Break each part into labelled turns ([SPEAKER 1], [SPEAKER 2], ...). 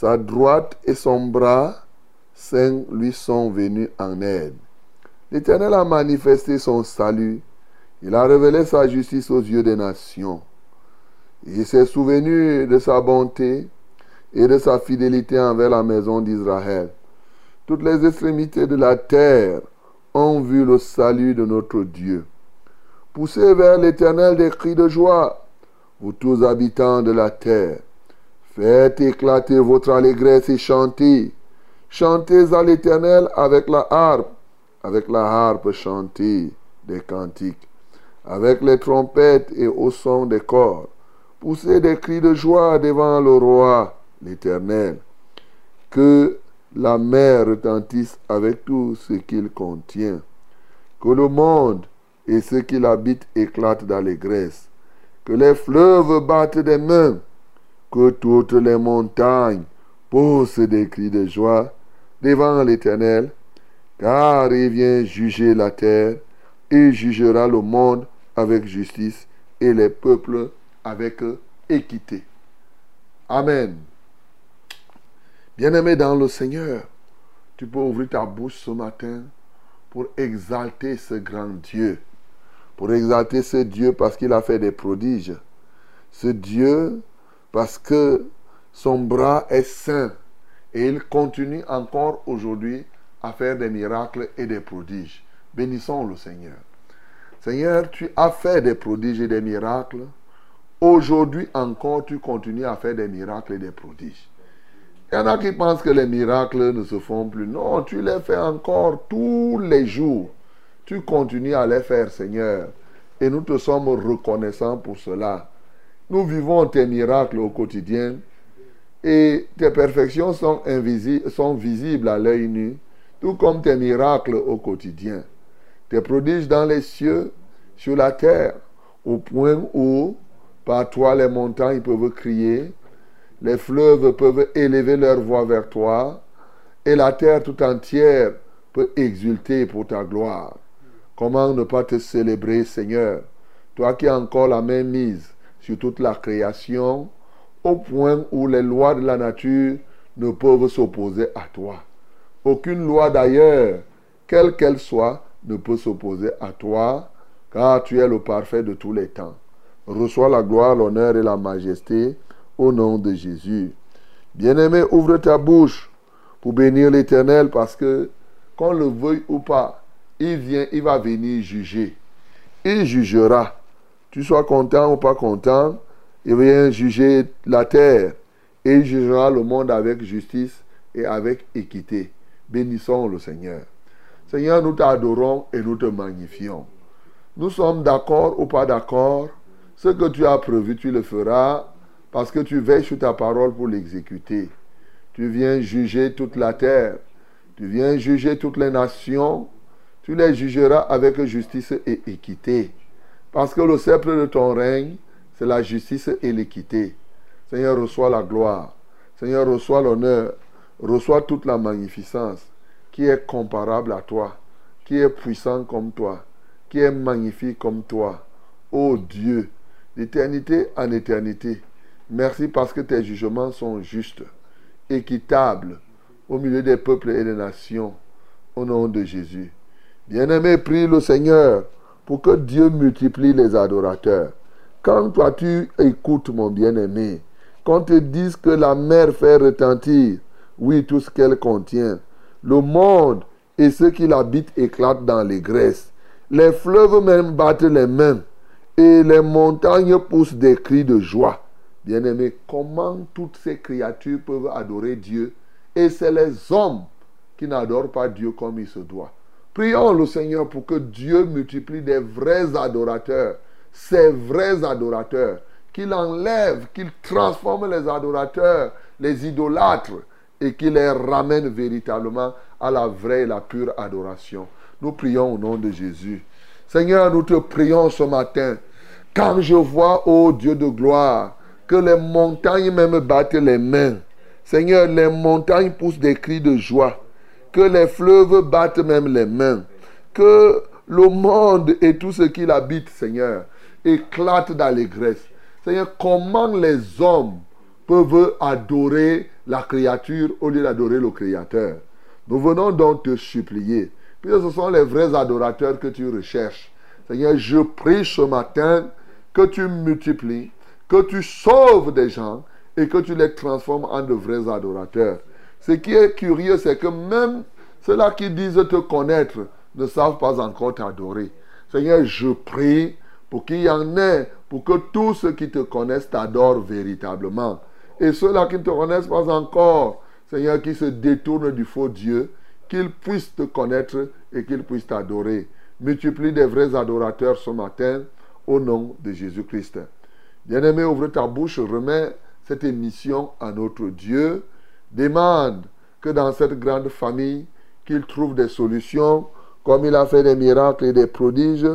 [SPEAKER 1] Sa droite et son bras saint lui sont venus en aide. L'Éternel a manifesté son salut. Il a révélé sa justice aux yeux des nations. Il s'est souvenu de sa bonté et de sa fidélité envers la maison d'Israël. Toutes les extrémités de la terre ont vu le salut de notre Dieu. Poussez vers l'Éternel des cris de joie, vous tous habitants de la terre. Faites éclater votre allégresse et chantez. Chantez à l'Éternel avec la harpe, avec la harpe chantez des cantiques, avec les trompettes et au son des corps. Poussez des cris de joie devant le roi, l'Éternel. Que la mer retentisse avec tout ce qu'il contient. Que le monde et ceux qui l'habitent éclatent d'allégresse. Que les fleuves battent des mains. Que toutes les montagnes poussent des cris de joie devant l'Éternel, car il vient juger la terre et jugera le monde avec justice et les peuples avec équité. Amen. Bien-aimé dans le Seigneur, tu peux ouvrir ta bouche ce matin pour exalter ce grand Dieu. Pour exalter ce Dieu parce qu'il a fait des prodiges. Ce Dieu parce que son bras est saint et il continue encore aujourd'hui à faire des miracles et des prodiges. Bénissons le Seigneur. Seigneur, tu as fait des prodiges et des miracles. Aujourd'hui encore, tu continues à faire des miracles et des prodiges. Il y en a qui pensent que les miracles ne se font plus. Non, tu les fais encore tous les jours. Tu continues à les faire, Seigneur. Et nous te sommes reconnaissants pour cela. Nous vivons tes miracles au quotidien. Et tes perfections sont, invisi- sont visibles à l'œil nu, tout comme tes miracles au quotidien. Tes prodiges dans les cieux, sur la terre, au point où, par toi, les montagnes peuvent crier, les fleuves peuvent élever leur voix vers toi, et la terre tout entière peut exulter pour ta gloire. Comment ne pas te célébrer, Seigneur, toi qui as encore la main mise toute la création, au point où les lois de la nature ne peuvent s'opposer à toi. Aucune loi d'ailleurs, quelle qu'elle soit, ne peut s'opposer à toi, car tu es le parfait de tous les temps. Reçois la gloire, l'honneur et la majesté au nom de Jésus. Bien-aimé, ouvre ta bouche pour bénir l'Éternel parce que, qu'on le veuille ou pas, il vient, il va venir juger. Il jugera. Tu sois content ou pas content, il vient juger la terre et il jugera le monde avec justice et avec équité. Bénissons le Seigneur. Seigneur, nous t'adorons et nous te magnifions. Nous sommes d'accord ou pas d'accord. Ce que tu as prévu, tu le feras parce que tu veilles sur ta parole pour l'exécuter. Tu viens juger toute la terre. Tu viens juger toutes les nations. Tu les jugeras avec justice et équité. Parce que le sceptre de ton règne, c'est la justice et l'équité. Seigneur, reçois la gloire. Seigneur, reçois l'honneur. Reçois toute la magnificence qui est comparable à toi, qui est puissant comme toi, qui est magnifique comme toi. Ô Dieu, d'éternité en éternité, merci parce que tes jugements sont justes, équitables au milieu des peuples et des nations. Au nom de Jésus. Bien-aimé, prie le Seigneur pour que Dieu multiplie les adorateurs. Quand toi tu écoutes, mon bien-aimé, qu'on te dise que la mer fait retentir, oui, tout ce qu'elle contient, le monde et ceux qui l'habitent éclatent dans les graisses. Les fleuves même battent les mains et les montagnes poussent des cris de joie. Bien-aimé, comment toutes ces créatures peuvent adorer Dieu? Et c'est les hommes qui n'adorent pas Dieu comme il se doit. Prions le Seigneur pour que Dieu multiplie des vrais adorateurs, ces vrais adorateurs, qu'il enlève, qu'il transforme les adorateurs, les idolâtres, et qu'il les ramène véritablement à la vraie et la pure adoration. Nous prions au nom de Jésus. Seigneur, nous te prions ce matin. Quand je vois, ô Dieu de gloire, que les montagnes même battent les mains. Seigneur, les montagnes poussent des cris de joie que les fleuves battent même les mains, que le monde et tout ce qui l'habite, Seigneur, éclatent d'allégresse. Seigneur, comment les hommes peuvent adorer la créature au lieu d'adorer le Créateur? Nous venons donc te supplier, puisque ce sont les vrais adorateurs que tu recherches. Seigneur, je prie ce matin que tu multiplies, que tu sauves des gens et que tu les transformes en de vrais adorateurs. Ce qui est curieux, c'est que même ceux-là qui disent te connaître ne savent pas encore t'adorer. Seigneur, je prie pour qu'il y en ait, pour que tous ceux qui te connaissent t'adorent véritablement. Et ceux-là qui ne te connaissent pas encore, Seigneur, qui se détournent du faux Dieu, qu'ils puissent te connaître et qu'ils puissent t'adorer. Multiplie des vrais adorateurs ce matin au nom de Jésus-Christ. Bien-aimé, ouvre ta bouche, remets cette émission à notre Dieu demande que dans cette grande famille, qu'il trouve des solutions, comme il a fait des miracles et des prodiges,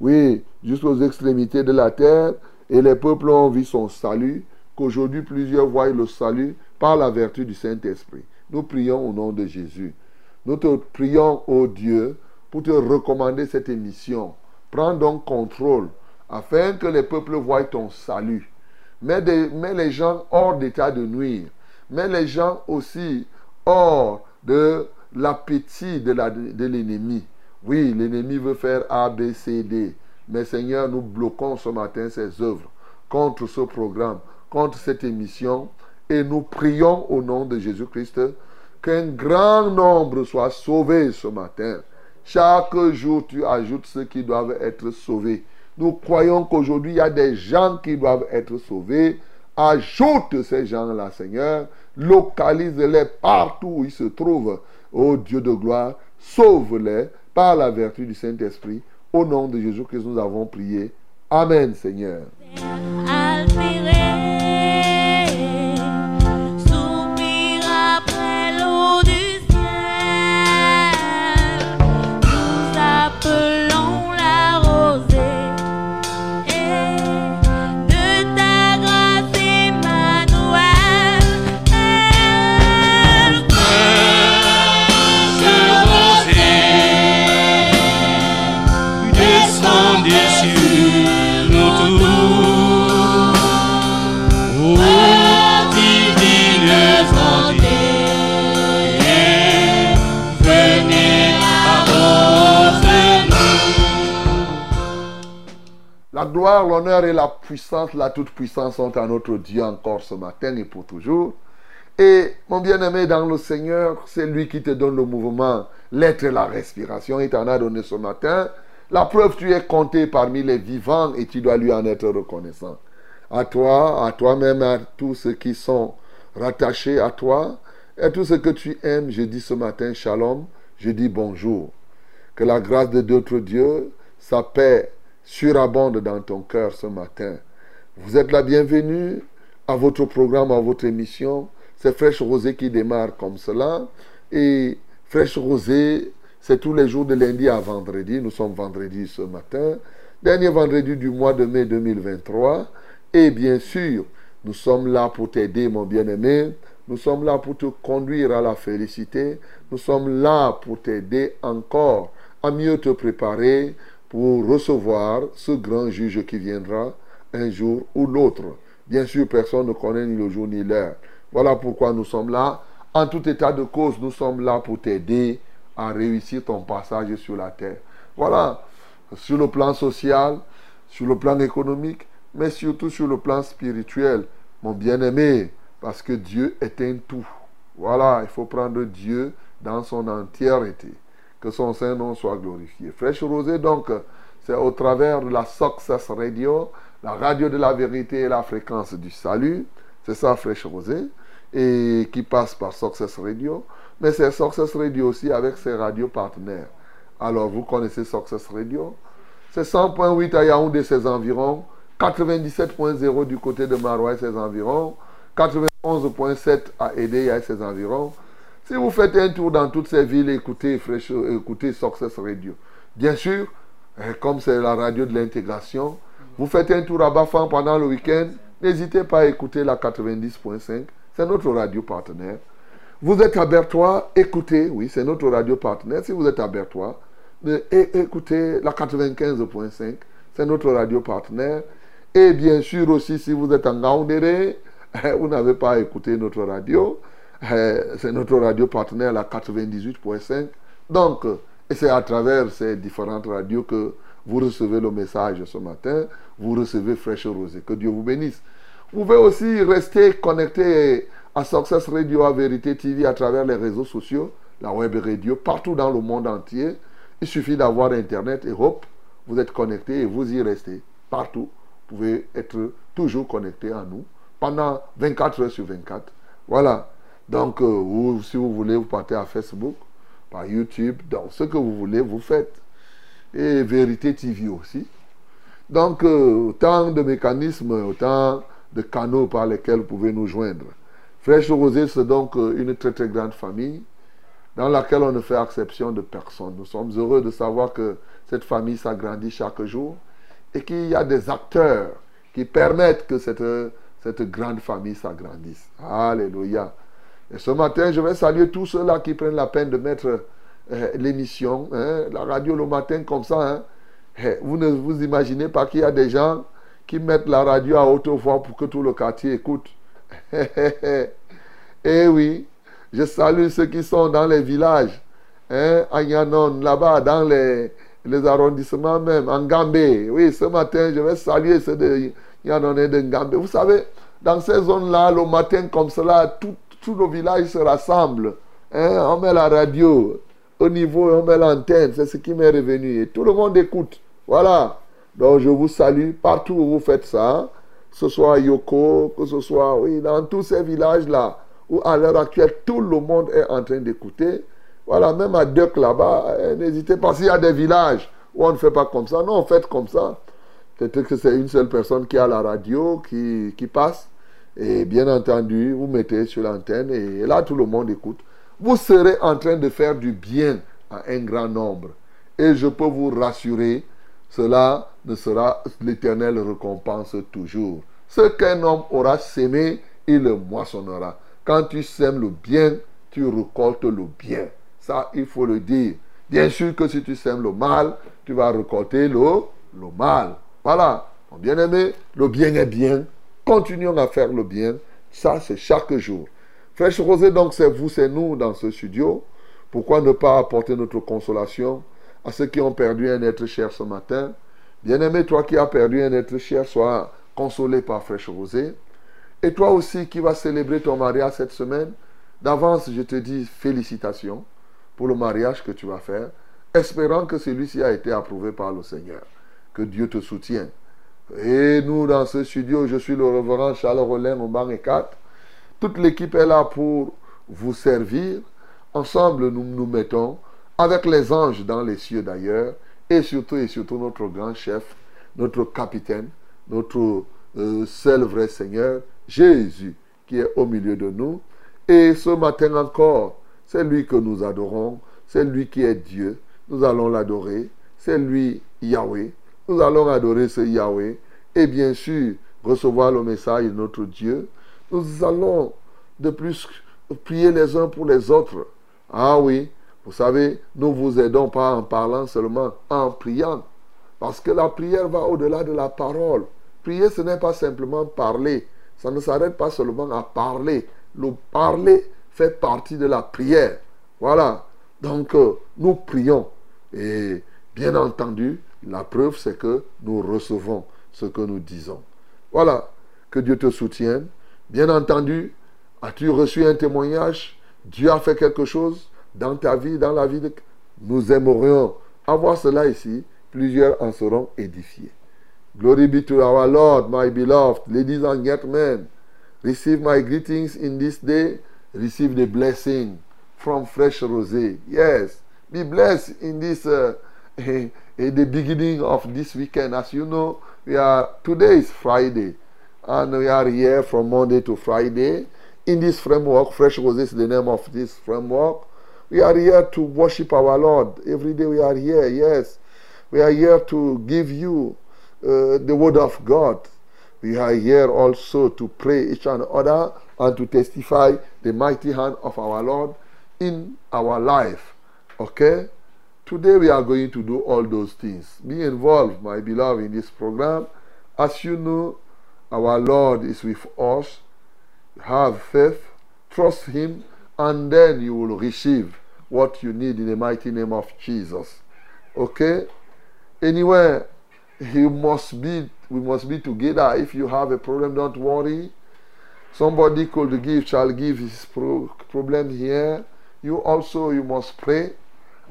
[SPEAKER 1] oui, jusqu'aux extrémités de la terre, et les peuples ont vu son salut, qu'aujourd'hui plusieurs voient le salut par la vertu du Saint-Esprit. Nous prions au nom de Jésus. Nous te prions, ô Dieu, pour te recommander cette émission. Prends donc contrôle, afin que les peuples voient ton salut. Mets, mets les gens hors d'état de nuire mais les gens aussi hors de l'appétit de l'ennemi. oui, l'ennemi veut faire A, B, C, D. Mais Seigneur, nous bloquons ce matin ces œuvres contre ce programme, contre cette émission. Et nous prions au nom de Jésus-Christ qu'un grand nombre soit sauvé ce matin. Chaque jour, tu ajoutes ceux qui doivent être sauvés. Nous croyons qu'aujourd'hui, il y a des gens qui doivent être sauvés Ajoute ces gens-là, Seigneur. Localise-les partout où ils se trouvent. Ô Dieu de gloire, sauve-les par la vertu du Saint-Esprit. Au nom de Jésus que nous avons prié. Amen, Seigneur. La gloire, l'honneur et la puissance, la toute-puissance sont à notre Dieu encore ce matin et pour toujours. Et mon bien-aimé dans le Seigneur, c'est lui qui te donne le mouvement, l'être et la respiration. Il t'en a donné ce matin. La preuve, tu es compté parmi les vivants et tu dois lui en être reconnaissant. À toi, à toi-même, à tous ceux qui sont rattachés à toi, et à tout ce que tu aimes, je dis ce matin shalom, je dis bonjour. Que la grâce de notre Dieu, sa paix surabonde dans ton cœur ce matin. Vous êtes la bienvenue à votre programme, à votre émission. C'est Fraîche Rosée qui démarre comme cela. Et Fraîche Rosée, c'est tous les jours de lundi à vendredi. Nous sommes vendredi ce matin. Dernier vendredi du mois de mai 2023. Et bien sûr, nous sommes là pour t'aider, mon bien-aimé. Nous sommes là pour te conduire à la félicité. Nous sommes là pour t'aider encore à mieux te préparer pour recevoir ce grand juge qui viendra un jour ou l'autre. Bien sûr, personne ne connaît ni le jour ni l'heure. Voilà pourquoi nous sommes là. En tout état de cause, nous sommes là pour t'aider à réussir ton passage sur la terre. Voilà, sur le plan social, sur le plan économique, mais surtout sur le plan spirituel, mon bien-aimé, parce que Dieu est un tout. Voilà, il faut prendre Dieu dans son entièreté. Que son Saint-Nom soit glorifié. Fraîche Rosée, donc, c'est au travers de la Success Radio, la radio de la vérité et la fréquence du salut. C'est ça, Fraîche Rosée. Et qui passe par Success Radio. Mais c'est Success Radio aussi avec ses radios partenaires. Alors, vous connaissez Success Radio? C'est 100.8 à Yaoundé, ses environs. 97.0 du côté de Marois et ses environs. 91.7 à Aidé et ses environs. Si vous faites un tour dans toutes ces villes, écoutez, Fresh, écoutez Success Radio. Bien sûr, eh, comme c'est la radio de l'intégration, vous faites un tour à Bafan pendant le week-end, n'hésitez pas à écouter la 90.5. C'est notre radio partenaire. Vous êtes à Bertois, écoutez, oui, c'est notre radio partenaire. Si vous êtes à Bertois, écoutez la 95.5, c'est notre radio partenaire. Et bien sûr aussi, si vous êtes en Gaoundéré, vous n'avez pas écouté notre radio. C'est notre radio partenaire, la 98.5. Donc, et c'est à travers ces différentes radios que vous recevez le message ce matin. Vous recevez Fraîche Rosée. Que Dieu vous bénisse. Vous pouvez aussi rester connecté à Success Radio, à Vérité TV à travers les réseaux sociaux, la web radio, partout dans le monde entier. Il suffit d'avoir Internet et hop, vous êtes connecté et vous y restez. Partout, vous pouvez être toujours connecté à nous pendant 24 heures sur 24. Voilà. Donc, euh, si vous voulez, vous partez à Facebook, par YouTube, donc ce que vous voulez, vous faites. Et Vérité TV aussi. Donc, euh, autant de mécanismes, autant de canaux par lesquels vous pouvez nous joindre. Fraîche Rosée, c'est donc euh, une très très grande famille dans laquelle on ne fait exception de personne. Nous sommes heureux de savoir que cette famille s'agrandit chaque jour et qu'il y a des acteurs qui permettent que cette, cette grande famille s'agrandisse. Alléluia. Ce matin, je vais saluer tous ceux-là qui prennent la peine de mettre euh, l'émission, hein, la radio le matin comme ça. Hein. Eh, vous ne vous imaginez pas qu'il y a des gens qui mettent la radio à haute voix pour que tout le quartier écoute. Eh oui, je salue ceux qui sont dans les villages, hein, à Yanon, là-bas, dans les, les arrondissements même, en Gambé. Oui, ce matin, je vais saluer ceux de Yanon et de Gambé. Vous savez, dans ces zones-là, le matin comme cela, tout, tout le village se rassemble. Hein, on met la radio au niveau, on met l'antenne. C'est ce qui m'est revenu. Et tout le monde écoute. Voilà. Donc je vous salue partout où vous faites ça. Que ce soit à Yoko, que ce soit oui, dans tous ces villages-là où à l'heure actuelle tout le monde est en train d'écouter. Voilà, même à Duck là-bas, eh, n'hésitez pas. S'il y a des villages où on ne fait pas comme ça, non, on fait comme ça. Peut-être que c'est une seule personne qui a la radio qui, qui passe. Et bien entendu, vous mettez sur l'antenne et là tout le monde écoute. Vous serez en train de faire du bien à un grand nombre. Et je peux vous rassurer, cela ne sera l'éternelle récompense toujours. Ce qu'un homme aura sémé, il le moissonnera. Quand tu sèmes le bien, tu récoltes le bien. Ça, il faut le dire. Bien sûr que si tu sèmes le mal, tu vas récolter le, le mal. Voilà. Bien-aimé, le bien est bien. Continuons à faire le bien. Ça, c'est chaque jour. Fraîche Rosée, donc, c'est vous, c'est nous dans ce studio. Pourquoi ne pas apporter notre consolation à ceux qui ont perdu un être cher ce matin? Bien-aimé, toi qui as perdu un être cher, sois consolé par Fraîche Rosée. Et toi aussi qui vas célébrer ton mariage cette semaine, d'avance, je te dis félicitations pour le mariage que tu vas faire, espérant que celui-ci a été approuvé par le Seigneur. Que Dieu te soutienne. Et nous, dans ce studio, je suis le reverend Charles Rollin au 4. Toute l'équipe est là pour vous servir. Ensemble, nous nous mettons avec les anges dans les cieux d'ailleurs, et surtout et surtout notre grand chef, notre capitaine, notre euh, seul vrai Seigneur, Jésus, qui est au milieu de nous. Et ce matin encore, c'est lui que nous adorons, c'est lui qui est Dieu. Nous allons l'adorer, c'est lui Yahweh. Nous allons adorer ce Yahweh et bien sûr recevoir le message de notre Dieu. Nous allons de plus prier les uns pour les autres. Ah oui, vous savez, nous vous aidons pas en parlant seulement, en priant. Parce que la prière va au-delà de la parole. Prier, ce n'est pas simplement parler. Ça ne s'arrête pas seulement à parler. Le parler fait partie de la prière. Voilà. Donc, euh, nous prions. Et bien entendu, la preuve, c'est que nous recevons ce que nous disons. Voilà. Que Dieu te soutienne. Bien entendu, as-tu reçu un témoignage? Dieu a fait quelque chose dans ta vie, dans la vie de... Nous aimerions avoir cela ici. Plusieurs en seront édifiés. Glory be to our Lord, my beloved. Ladies and gentlemen, receive my greetings in this day. Receive the blessing from Fresh Rosé. Yes, be blessed in this, uh, in the beginning of this weekend. As you know, we are today is Friday, and we are here from Monday to Friday. In this framework, Fresh Rosé is the name of this framework. We are here to worship our Lord. Every day we are here, yes. We are here to give you uh, the word of God. We are here also to pray each and other and to testify the mighty hand of our Lord in our life. Okay? Today we are going to do all those things. Be involved, my beloved, in this program. As you know, our Lord is with us. Have faith, trust Him, and then you will receive what you need in the mighty name of Jesus. Okay? Anywhere you must be we must be together. If you have a problem, don't worry. Somebody could give shall give his pro- problem here. You also you must pray.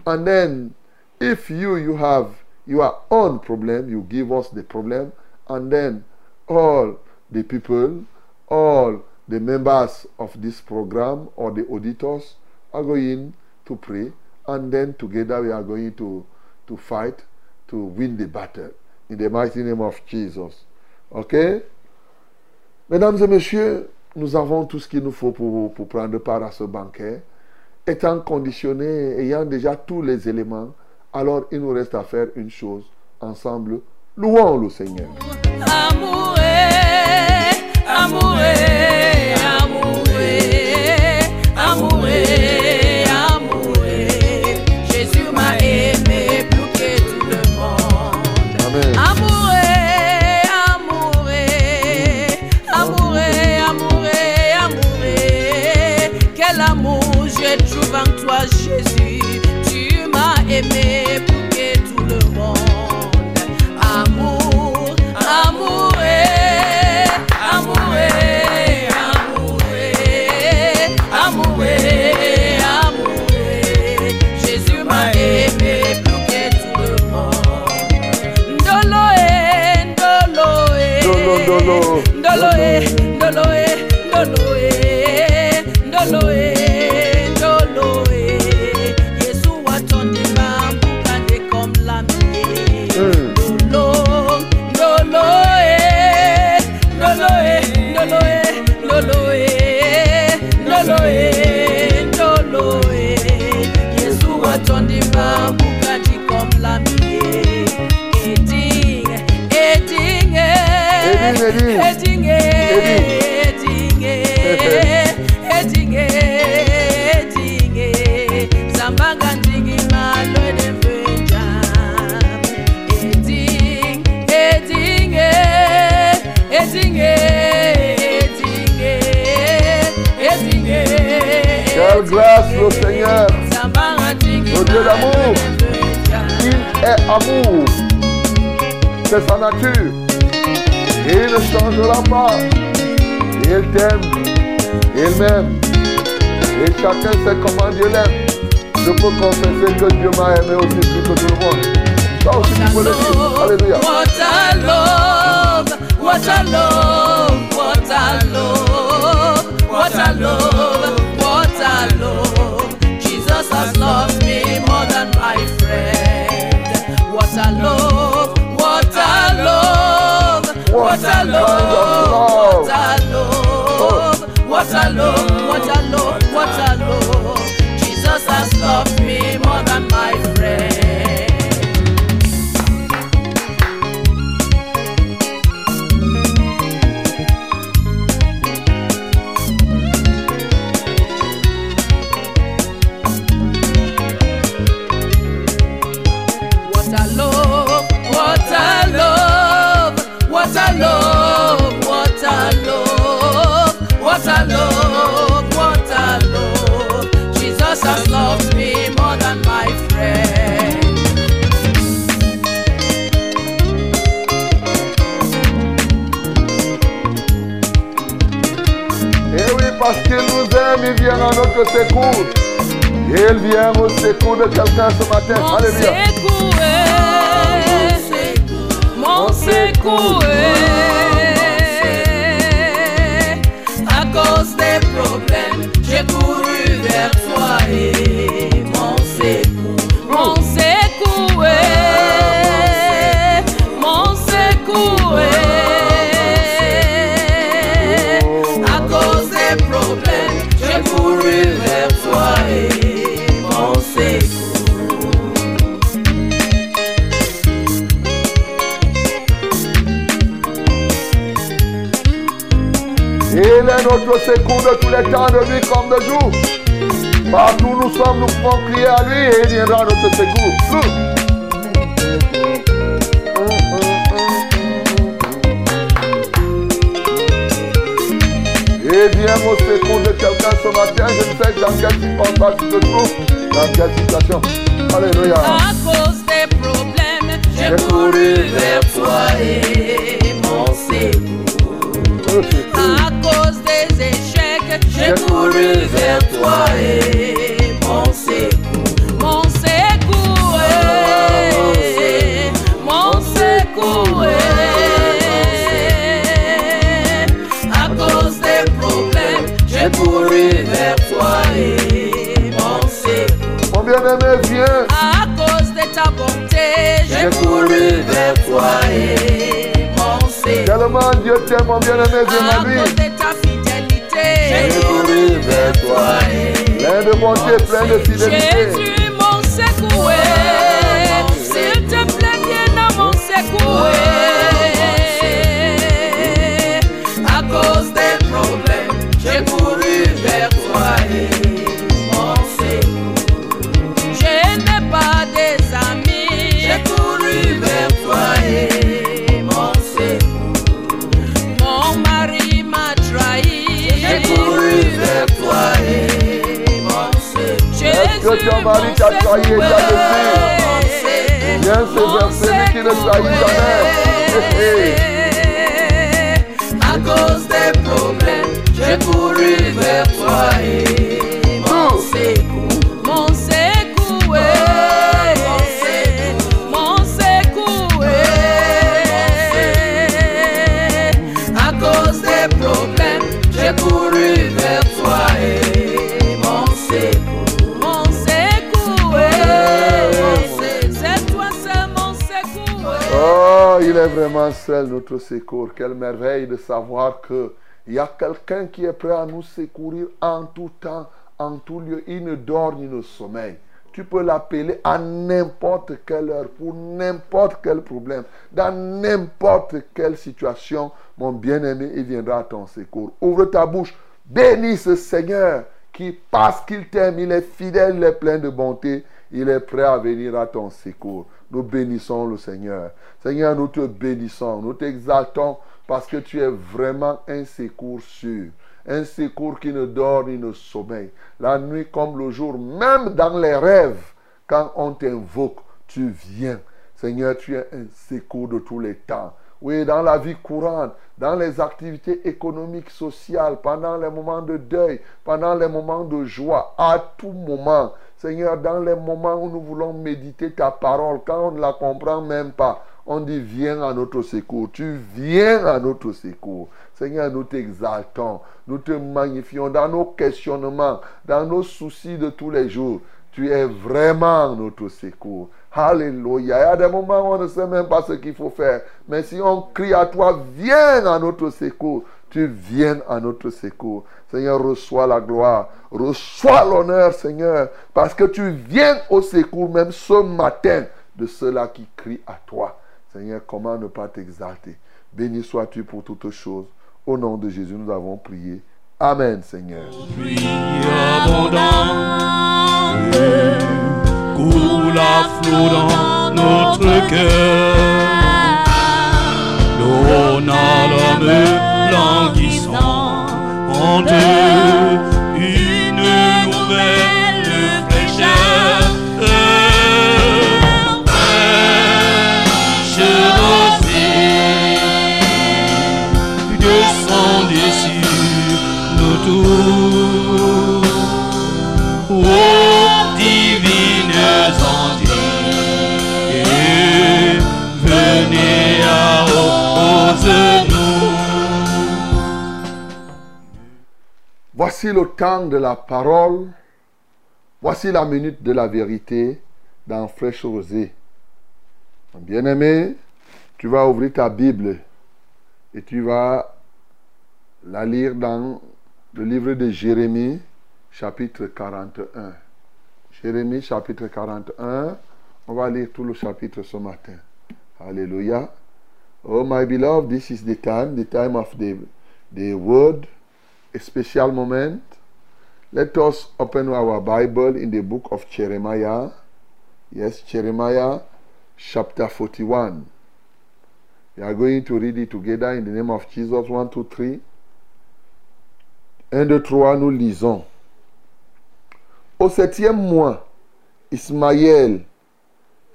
[SPEAKER 1] And then if you you have your own problem, you give us the problem, and then all the people, all the members of this program or the auditors are going to pray, and then together we are going to, to fight to win the battle in the mighty name of Jesus. OK? Mesdames et messieurs, nous avons tout ce qu'il nous faut pour prendre part à ce banquet. Étant conditionnés, ayant déjà tous les éléments, alors il nous reste à faire une chose ensemble. Louons le Seigneur.
[SPEAKER 2] Malo nemvenja.
[SPEAKER 1] Il est amour. C'est sa nature. Et il ne changera pas. Il t'aime. Il m'aime. Et chacun sait comment Dieu l'aime. Je peux confesser que Dieu m'a aimé aussi plus que tout le monde. Ça aussi, tu peux le dire. Alléluia.
[SPEAKER 2] What a love, what a love, what a love, what a love, what a love. Jesus has loved what a love, what a love, what a love, what a love, what a love.
[SPEAKER 1] Aime, il vient à notre secours. Il vient au secours de quelqu'un ce matin.
[SPEAKER 2] Mon
[SPEAKER 1] Alléluia.
[SPEAKER 2] secours, mon secours, à
[SPEAKER 1] notre secours de tous les temps, de nuit comme de jour. Partout où nous sommes, nous pouvons crier à lui et il viendra à notre secours. Nous. Et viens au secours de quelqu'un ce matin. Je ne sais dans quelle circonstance tu te trouves, dans quelle situation. Alléluia.
[SPEAKER 2] À cause des problèmes, j'ai couru vers toi et
[SPEAKER 1] Dieu t'aime, mon bien-aimé, viens à
[SPEAKER 2] de
[SPEAKER 1] bonté, plein de fidélité. Est-ce que ton mari t'a trahi et t'a détruit Viens se verser, lui qui ne trahit jamais. Vraiment seul notre secours. Quelle merveille de savoir que il y a quelqu'un qui est prêt à nous secourir en tout temps, en tout lieu. Il ne dort ni ne sommeille. Tu peux l'appeler à n'importe quelle heure, pour n'importe quel problème, dans n'importe quelle situation. Mon bien-aimé, il viendra à ton secours. Ouvre ta bouche. Bénis ce Seigneur qui, parce qu'il t'aime, il est fidèle, il est plein de bonté. Il est prêt à venir à ton secours. Nous bénissons le Seigneur. Seigneur, nous te bénissons, nous t'exaltons parce que tu es vraiment un secours sûr. Un secours qui ne dort ni ne sommeille. La nuit comme le jour, même dans les rêves, quand on t'invoque, tu viens. Seigneur, tu es un secours de tous les temps. oui, dans la vie courante, dans les activités économiques, sociales, pendant les moments de deuil, pendant les moments de joie, à tout moment. Seigneur, dans les moments où nous voulons méditer ta parole, quand on ne la comprend même pas, on dit viens à notre secours. Tu viens à notre secours. Seigneur, nous t'exaltons, nous te magnifions dans nos questionnements, dans nos soucis de tous les jours. Tu es vraiment notre secours. Alléluia. Il y a des moments où on ne sait même pas ce qu'il faut faire. Mais si on crie à toi, viens à notre secours. Tu viens à notre secours. Seigneur, reçois la gloire. Reçois l'honneur, Seigneur. Parce que tu viens au secours même ce matin de ceux-là qui crient à toi. Seigneur, comment ne pas t'exalter? Béni sois-tu pour toutes choses. Au nom de Jésus, nous avons prié. Amen, Seigneur.
[SPEAKER 3] En deux
[SPEAKER 1] Voici le temps de la parole. Voici la minute de la vérité dans Fraîche Rosée. Bien-aimé, tu vas ouvrir ta Bible et tu vas la lire dans le livre de Jérémie, chapitre 41. Jérémie, chapitre 41. On va lire tout le chapitre ce matin. Alléluia. Oh, my beloved, this is the time, the time of the, the word, a special moment. Let us open our Bible in the book of Jeremiah. Yes, Jeremiah chapter 41. We are going to read it together in the name of Jesus. 1, 2, 3. 1, 2, 3, nous lisons. Au septième mois, Ismaël,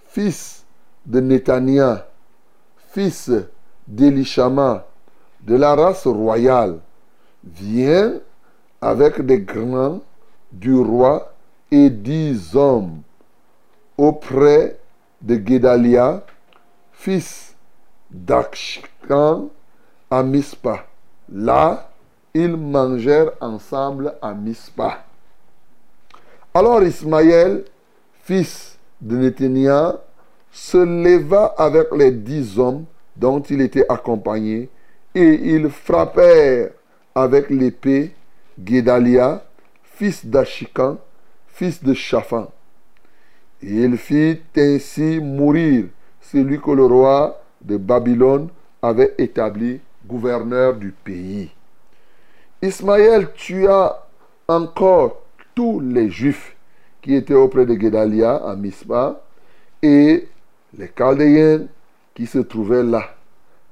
[SPEAKER 1] fils de Nétania, fils d'Elishama, de la race royale, vient avec des grands du roi et dix hommes auprès de Guédalia, fils d'Akshkan, à Mispa. Là, ils mangèrent ensemble à Mispa. Alors Ismaël, fils de Néthania, se leva avec les dix hommes dont il était accompagné, et ils frappèrent avec l'épée Guédalia, fils d'Achikan, fils de Shaphan. Et il fit ainsi mourir celui que le roi de Babylone avait établi gouverneur du pays. Ismaël tua encore tous les Juifs qui étaient auprès de Guédalia à Mispa et les Chaldéens qui se trouvaient là,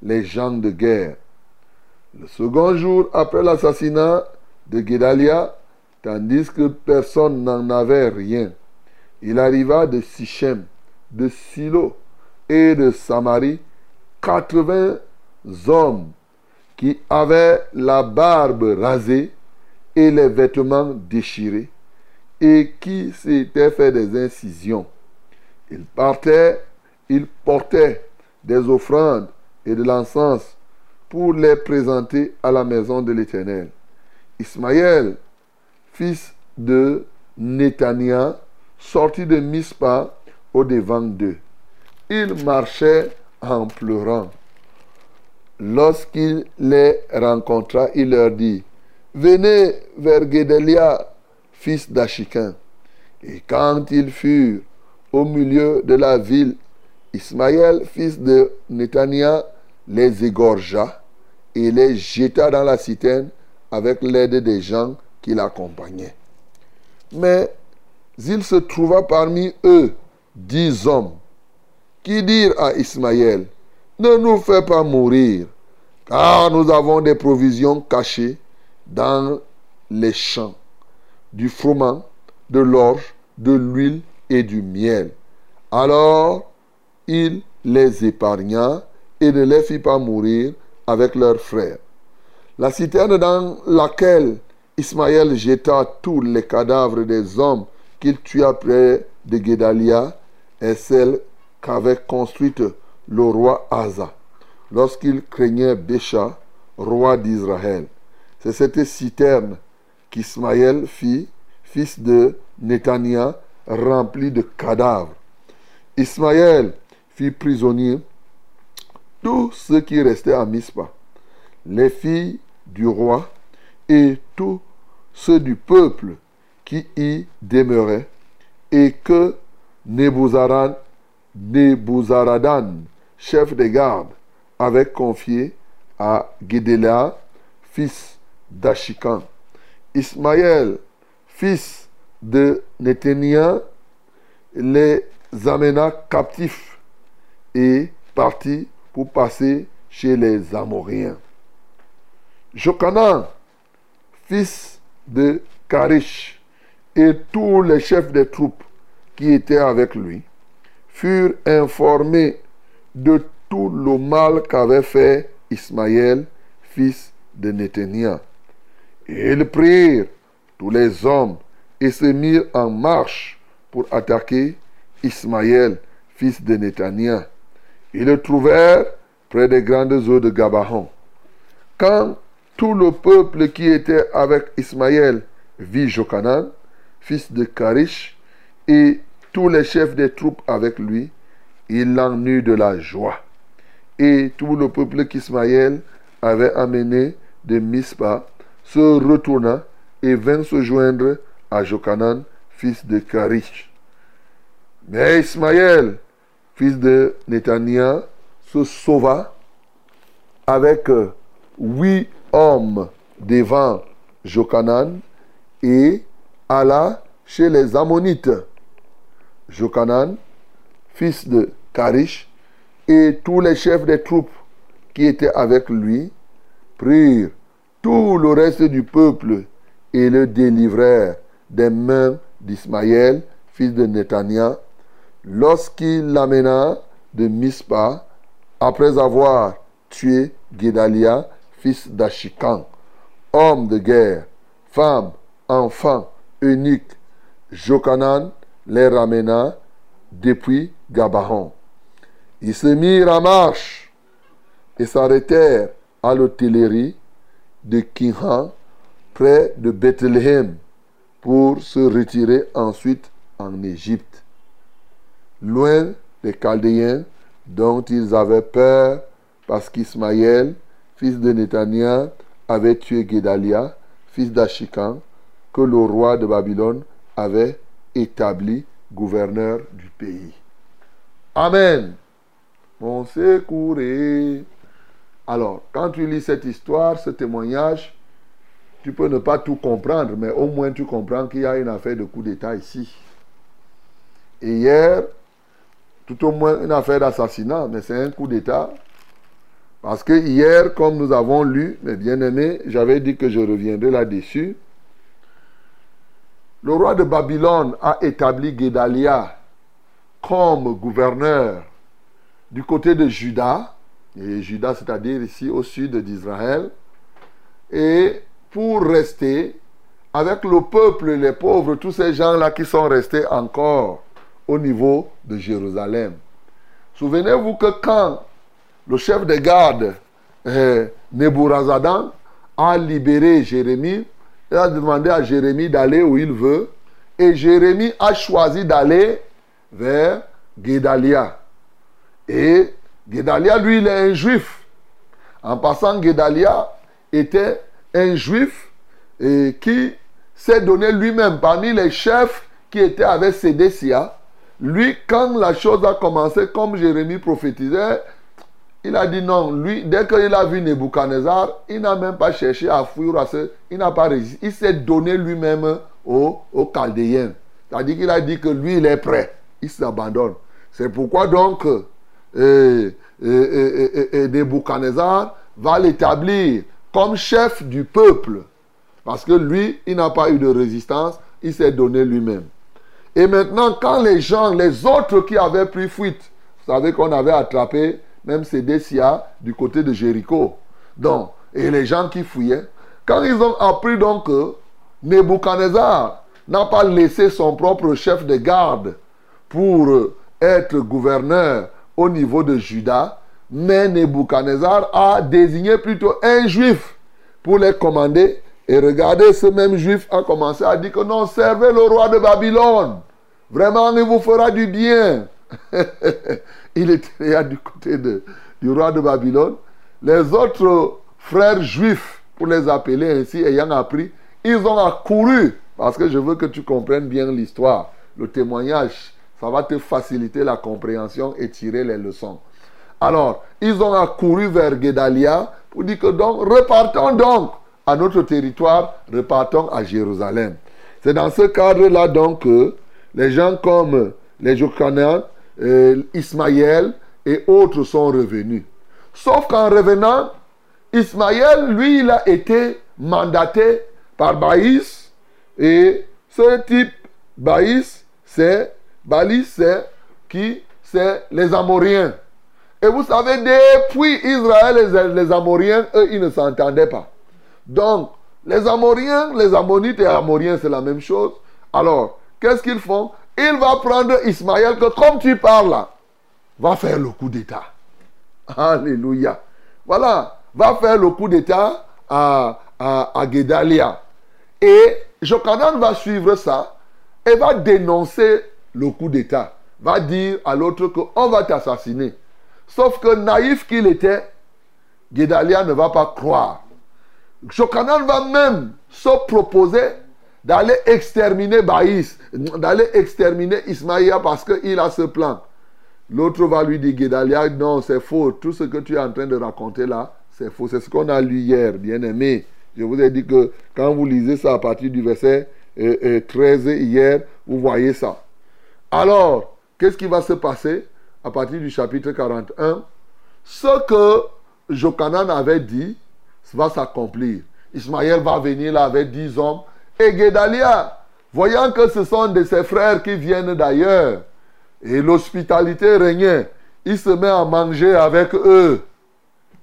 [SPEAKER 1] les gens de guerre. Le second jour après l'assassinat de Guédalia, tandis que personne n'en avait rien, il arriva de Sichem, de Silo et de Samarie 80 hommes qui avaient la barbe rasée et les vêtements déchirés et qui s'étaient fait des incisions. Ils partaient, ils portaient des offrandes et de l'encens pour les présenter à la maison de l'Éternel. Ismaël, fils de Nétania, sortit de Mispa au devant d'eux. Il marchait en pleurant. Lorsqu'il les rencontra, il leur dit, Venez vers Guédelia, fils d'Achikin. Et quand ils furent au milieu de la ville, Ismaël, fils de Nétania, les égorgea et les jeta dans la citerne avec l'aide des gens qui l'accompagnaient. Mais il se trouva parmi eux dix hommes qui dirent à Ismaël, ne nous fais pas mourir, car nous avons des provisions cachées dans les champs, du froment, de l'orge, de l'huile et du miel. Alors il les épargna et ne les fit pas mourir avec leurs frères. La citerne dans laquelle Ismaël jeta tous les cadavres des hommes qu'il tua près de Guédalia est celle qu'avait construite le roi Asa lorsqu'il craignait Bécha, roi d'Israël. C'est cette citerne qu'Ismaël fit, fils de Nétania, remplie de cadavres. Ismaël fit prisonnier tous ceux qui restaient à Mispa, les filles du roi et tous ceux du peuple qui y demeuraient, et que Nebuzaradan, chef des gardes, avait confié à Guédéla, fils d'Achikan. Ismaël, fils de Néténia, les amena captifs et partit pour passer chez les Amoréens. Jokanan, fils de Karish, et tous les chefs des troupes qui étaient avec lui furent informés de tout le mal qu'avait fait Ismaël, fils de Néthania. Et ils prirent tous les hommes et se mirent en marche pour attaquer Ismaël, fils de Néthania. Ils le trouvèrent près des grandes eaux de Gabaon. Quand tout le peuple qui était avec Ismaël vit Jokanan, fils de Karish, et tous les chefs des troupes avec lui, il en eut de la joie. Et tout le peuple qu'Ismaël avait amené de Mispa se retourna et vint se joindre à Jokanan, fils de Karish. Mais Ismaël, fils de Netania, se sauva avec huit hommes devant Jokanan et alla chez les Ammonites. Jokanan, fils de Karish, et tous les chefs des troupes qui étaient avec lui prirent tout le reste du peuple et le délivrèrent des mains d'Ismaël, fils de Netania, lorsqu'il l'amena de Mispa, après avoir tué Guédalia, fils d'Achikan, homme de guerre, femme, enfant, unique, Jokanan les ramena depuis Gabaon. Ils se mirent en marche et s'arrêtèrent à l'hôtellerie de Kinhan, près de Bethléem, pour se retirer ensuite en Égypte, loin des Chaldéens dont ils avaient peur parce qu'Ismaël, fils de Néthania, avait tué Guédalia, fils d'Achikan, que le roi de Babylone avait établi gouverneur du pays. Amen. Mon secours. Alors, quand tu lis cette histoire, ce témoignage, tu peux ne pas tout comprendre, mais au moins tu comprends qu'il y a une affaire de coup d'État ici. Et hier, tout au moins une affaire d'assassinat, mais c'est un coup d'État. Parce que hier, comme nous avons lu, mes bien-aimés, j'avais dit que je reviendrai là-dessus. Le roi de Babylone a établi Guédalia comme gouverneur du côté de Juda, et Juda c'est-à-dire ici au sud d'Israël, et pour rester avec le peuple, les pauvres, tous ces gens-là qui sont restés encore au niveau de Jérusalem. Souvenez-vous que quand le chef des gardes, eh, Neburazadan, a libéré Jérémie, il a demandé à Jérémie d'aller où il veut, et Jérémie a choisi d'aller vers Guédalia. Et Guédalia, lui, il est un juif. En passant, Guédalia était un juif et qui s'est donné lui-même parmi les chefs qui étaient avec Sédécia. Lui, quand la chose a commencé, comme Jérémie prophétisait, il a dit non. Lui, dès qu'il a vu Nebuchadnezzar, il n'a même pas cherché à fuir. À ce, il n'a pas résisté. Il s'est donné lui-même aux, aux Chaldéens. C'est-à-dire qu'il a dit que lui, il est prêt. Il s'abandonne. C'est pourquoi donc, euh, et, Nebuchadnezzar va l'établir comme chef du peuple. Parce que lui, il n'a pas eu de résistance, il s'est donné lui-même. Et maintenant, quand les gens, les autres qui avaient pris fuite, vous savez qu'on avait attrapé même Sédécia, du côté de Jéricho. Donc, et les gens qui fouillaient, quand ils ont appris donc que Nebuchadnezzar n'a pas laissé son propre chef de garde pour euh, être gouverneur au niveau de Juda, mais Nebuchadnezzar a désigné plutôt un juif pour les commander. Et regardez, ce même juif a commencé à dire que non, servez le roi de Babylone. Vraiment, il vous fera du bien. il était là du côté du roi de Babylone. Les autres frères juifs, pour les appeler ainsi, ayant appris, ils ont accouru. Parce que je veux que tu comprennes bien l'histoire, le témoignage. Ça va te faciliter la compréhension et tirer les leçons. Alors, ils ont accouru vers Guédalia pour dire que donc, repartons donc à notre territoire, repartons à Jérusalem. C'est dans ce cadre-là donc que les gens comme les Jochanan, euh, Ismaël et autres sont revenus. Sauf qu'en revenant, Ismaël, lui, il a été mandaté par Baïs. Et ce type, Baïs, c'est, Balis, c'est qui? C'est les Amoriens. Et vous savez, depuis Israël, les Amoriens, eux, ils ne s'entendaient pas. Donc, les Amoriens, les Ammonites et Amoriens, c'est la même chose. Alors, qu'est-ce qu'ils font? Il va prendre Ismaël, que comme tu parles là, va faire le coup d'État. Alléluia. Voilà, va faire le coup d'État à, à. Et Jokanan va suivre ça et va dénoncer le coup d'État. Va dire à l'autre qu'on va t'assassiner. Sauf que naïf qu'il était, Guédalia ne va pas croire. Jokanan va même se proposer d'aller exterminer Baïs, d'aller exterminer Ismaïa parce qu'il a ce plan. L'autre va lui dire, Guédalia, non, c'est faux. Tout ce que tu es en train de raconter là, c'est faux. C'est ce qu'on a lu hier, bien aimé. Je vous ai dit que quand vous lisez ça à partir du verset 13 hier, vous voyez ça. Alors, qu'est-ce qui va se passer à partir du chapitre 41 Ce que Jokanan avait dit va s'accomplir. Ismaël va venir là avec dix hommes. Et Guédalia, voyant que ce sont de ses frères qui viennent d'ailleurs, et l'hospitalité régnait, il se met à manger avec eux.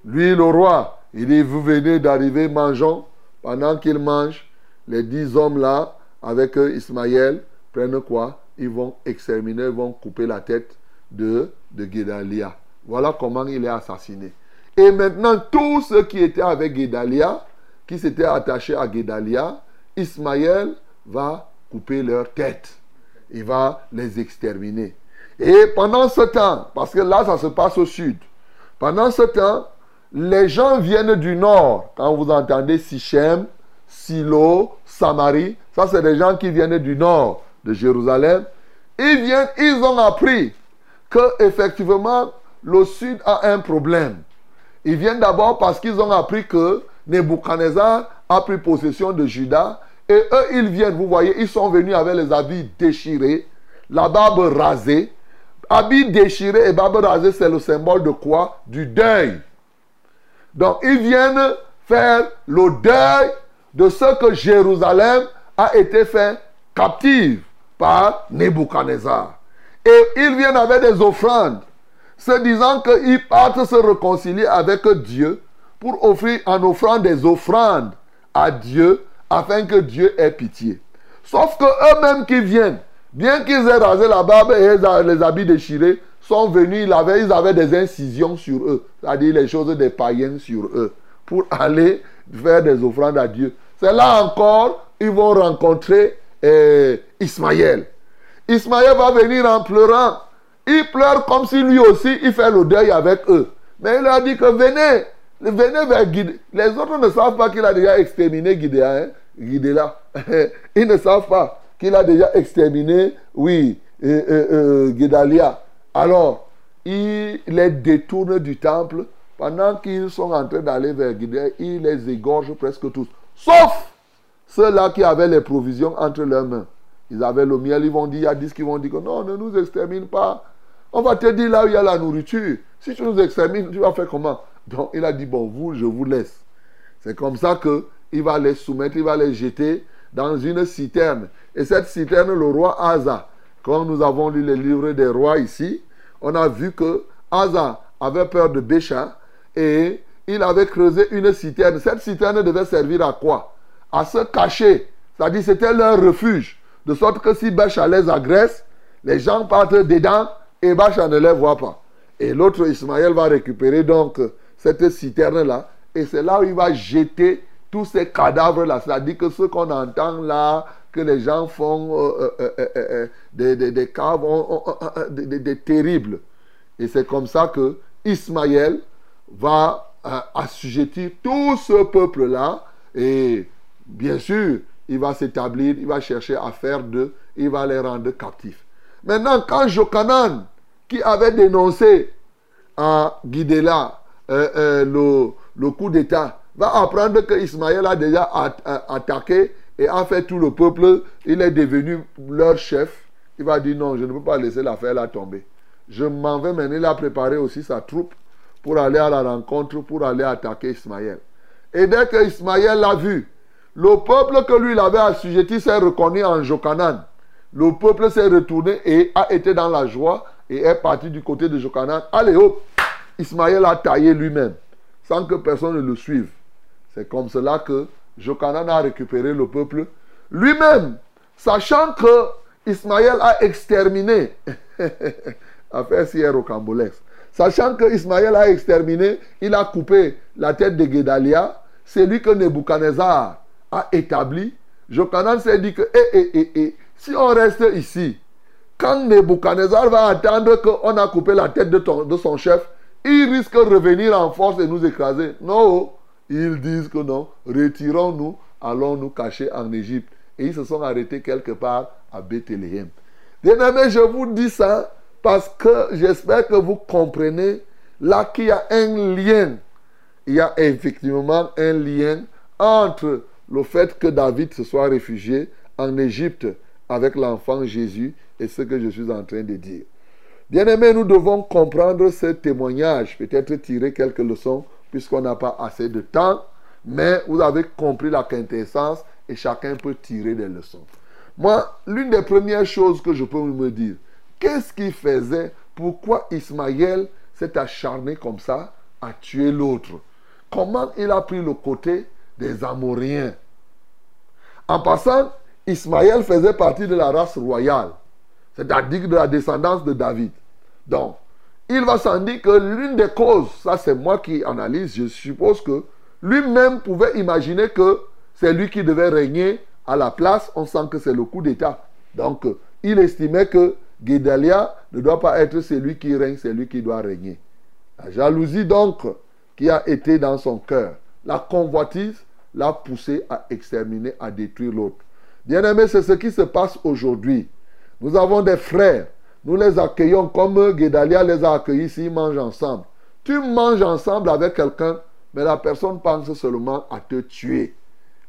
[SPEAKER 1] Lui, le roi, il dit, vous venez d'arriver, mangeons. Pendant qu'il mange, les dix hommes là, avec Ismaël, prennent quoi? Ils vont exterminer, ils vont couper la tête de, de Guédalia. Voilà comment il est assassiné. Et maintenant, tous ceux qui étaient avec Guédalia, qui s'étaient attachés à Guédalia, Ismaël va couper leur tête. Il va les exterminer. Et pendant ce temps, parce que là, ça se passe au sud, pendant ce temps, les gens viennent du nord. Quand vous entendez Sichem, Silo, Samarie, ça c'est des gens qui viennent du nord de Jérusalem. Ils viennent, ils ont appris que effectivement le sud a un problème. Ils viennent d'abord parce qu'ils ont appris que Nebuchadnezzar a pris possession de Juda. Et eux, ils viennent, vous voyez, ils sont venus avec les habits déchirés, la barbe rasée. Habits déchirés et barbe rasée, c'est le symbole de quoi? Du deuil. Donc, ils viennent faire le deuil de ce que Jérusalem a été fait captive par Nebuchadnezzar. Et ils viennent avec des offrandes, se disant qu'ils partent se réconcilier avec Dieu pour offrir en offrant des offrandes à Dieu afin que Dieu ait pitié. Sauf que eux-mêmes qui viennent, bien qu'ils aient rasé la barbe et les habits déchirés, sont venus, ils avaient, ils avaient des incisions sur eux, c'est-à-dire les choses des païens sur eux, pour aller faire des offrandes à Dieu. C'est là encore, ils vont rencontrer eh, Ismaël. Ismaël va venir en pleurant. Il pleure comme si lui aussi, il fait le deuil avec eux. Mais il a dit que venez, venez vers Guidé. Les autres ne savent pas qu'il a déjà exterminé Guidéa, hein? Guidéla. Ils ne savent pas qu'il a déjà exterminé, oui, euh, euh, Guédalia. Alors, il les détourne du temple. Pendant qu'ils sont en train d'aller vers Guidéa, il les égorge presque tous. Sauf ceux-là qui avaient les provisions entre leurs mains. Ils avaient le miel, ils vont dire, il y a 10 qui vont dire que non, ne nous extermine pas. On va te dire là où il y a la nourriture. Si tu nous extermines, tu vas faire comment? Donc il a dit, bon, vous, je vous laisse. C'est comme ça qu'il va les soumettre, il va les jeter dans une citerne. Et cette citerne, le roi Asa, comme nous avons lu les livres des rois ici, on a vu que Asa avait peur de Bécha et il avait creusé une citerne. Cette citerne devait servir à quoi? À se cacher. C'est-à-dire c'était leur refuge. De sorte que si Bécha les agresse, les gens partent dedans et Bécha ne les voit pas. Et l'autre Ismaël va récupérer donc cette citerne-là et c'est là où il va jeter tous ces cadavres-là. C'est-à-dire que ce qu'on entend là, que les gens font euh, euh, euh, des, des, caves des, terribles. Et c'est comme ça que Ismaël va assujettir tout ce peuple-là. Et bien sûr, il va s'établir, il va chercher à faire d'eux, il va les rendre captifs. Maintenant, quand Jokanan, qui avait dénoncé à Guidela euh, euh, le, le coup d'État, va apprendre que Ismaël a déjà a- attaqué et a fait tout le peuple, il est devenu leur chef. Il va dire non, je ne peux pas laisser l'affaire là tomber. Je m'en vais maintenant. Il a préparé aussi sa troupe pour aller à la rencontre, pour aller attaquer Ismaël. Et dès que Ismaël l'a vu, le peuple que lui il avait assujetti s'est reconnu en Jokanan. Le peuple s'est retourné et a été dans la joie et est parti du côté de Jokanan. Allez hop, Ismaël a taillé lui-même sans que personne ne le suive. C'est comme cela que Jokanan a récupéré le peuple lui-même, sachant que Ismaël a exterminé. Affaire si rocambolesque. Sachant que Ismaël a exterminé, il a coupé la tête de Guédalia, c'est lui que Nebuchadnezzar a établi. Jokanan s'est dit que, eh, eh, eh, si on reste ici, quand Nebuchadnezzar va attendre qu'on a coupé la tête de, son chef, il risque de revenir en force et nous écraser. Non, ils disent que non, retirons-nous, allons nous cacher en Égypte. Et ils se sont arrêtés quelque part à Bethléem. Bien-aimés, je vous dis ça parce que j'espère que vous comprenez là qu'il y a un lien. Il y a effectivement un lien entre le fait que David se soit réfugié en Égypte avec l'enfant Jésus et ce que je suis en train de dire. Bien-aimés, nous devons comprendre ce témoignage, peut-être tirer quelques leçons, puisqu'on n'a pas assez de temps, mais vous avez compris la quintessence et chacun peut tirer des leçons. Moi, l'une des premières choses que je peux me dire, qu'est-ce qu'il faisait Pourquoi Ismaël s'est acharné comme ça à tuer l'autre? Comment il a pris le côté des Amoréens? En passant, Ismaël faisait partie de la race royale, c'est-à-dire de la descendance de David. Donc, il va sans dire que l'une des causes, ça c'est moi qui analyse, je suppose que lui-même pouvait imaginer que c'est lui qui devait régner à la place, on sent que c'est le coup d'État. Donc, il estimait que Guédalia ne doit pas être celui qui règne, c'est lui qui doit régner. La jalousie donc qui a été dans son cœur, la convoitise l'a poussé à exterminer, à détruire l'autre. Bien-aimé, c'est ce qui se passe aujourd'hui. Nous avons des frères, nous les accueillons comme Guédalia les a accueillis s'ils mangent ensemble. Tu manges ensemble avec quelqu'un, mais la personne pense seulement à te tuer.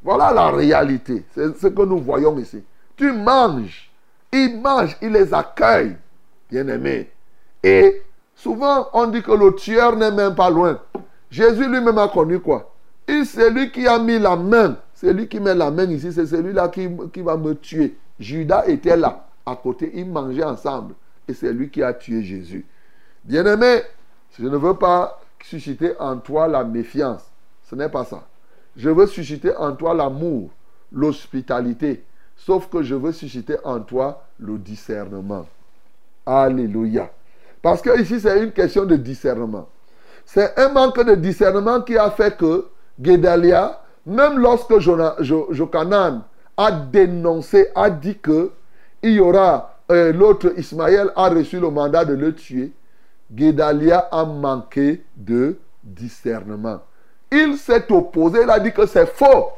[SPEAKER 1] Voilà la réalité. C'est ce que nous voyons ici. Tu manges, ils mangent, ils les accueillent, bien-aimés. Et souvent, on dit que le tueur n'est même pas loin. Jésus lui-même a connu quoi? Il, c'est lui qui a mis la main. C'est lui qui met la main ici. C'est celui-là qui, qui va me tuer. Judas était là, à côté. Ils mangeaient ensemble. Et c'est lui qui a tué Jésus. Bien-aimé, je ne veux pas susciter en toi la méfiance. Ce n'est pas ça. Je veux susciter en toi l'amour, l'hospitalité. Sauf que je veux susciter en toi le discernement. Alléluia. Parce que ici, c'est une question de discernement. C'est un manque de discernement qui a fait que Guédalia, même lorsque Jona- Jo- Jochanan a dénoncé, a dit que il y aura euh, l'autre Ismaël a reçu le mandat de le tuer, Guédalia a manqué de discernement. Il s'est opposé, il a dit que c'est faux.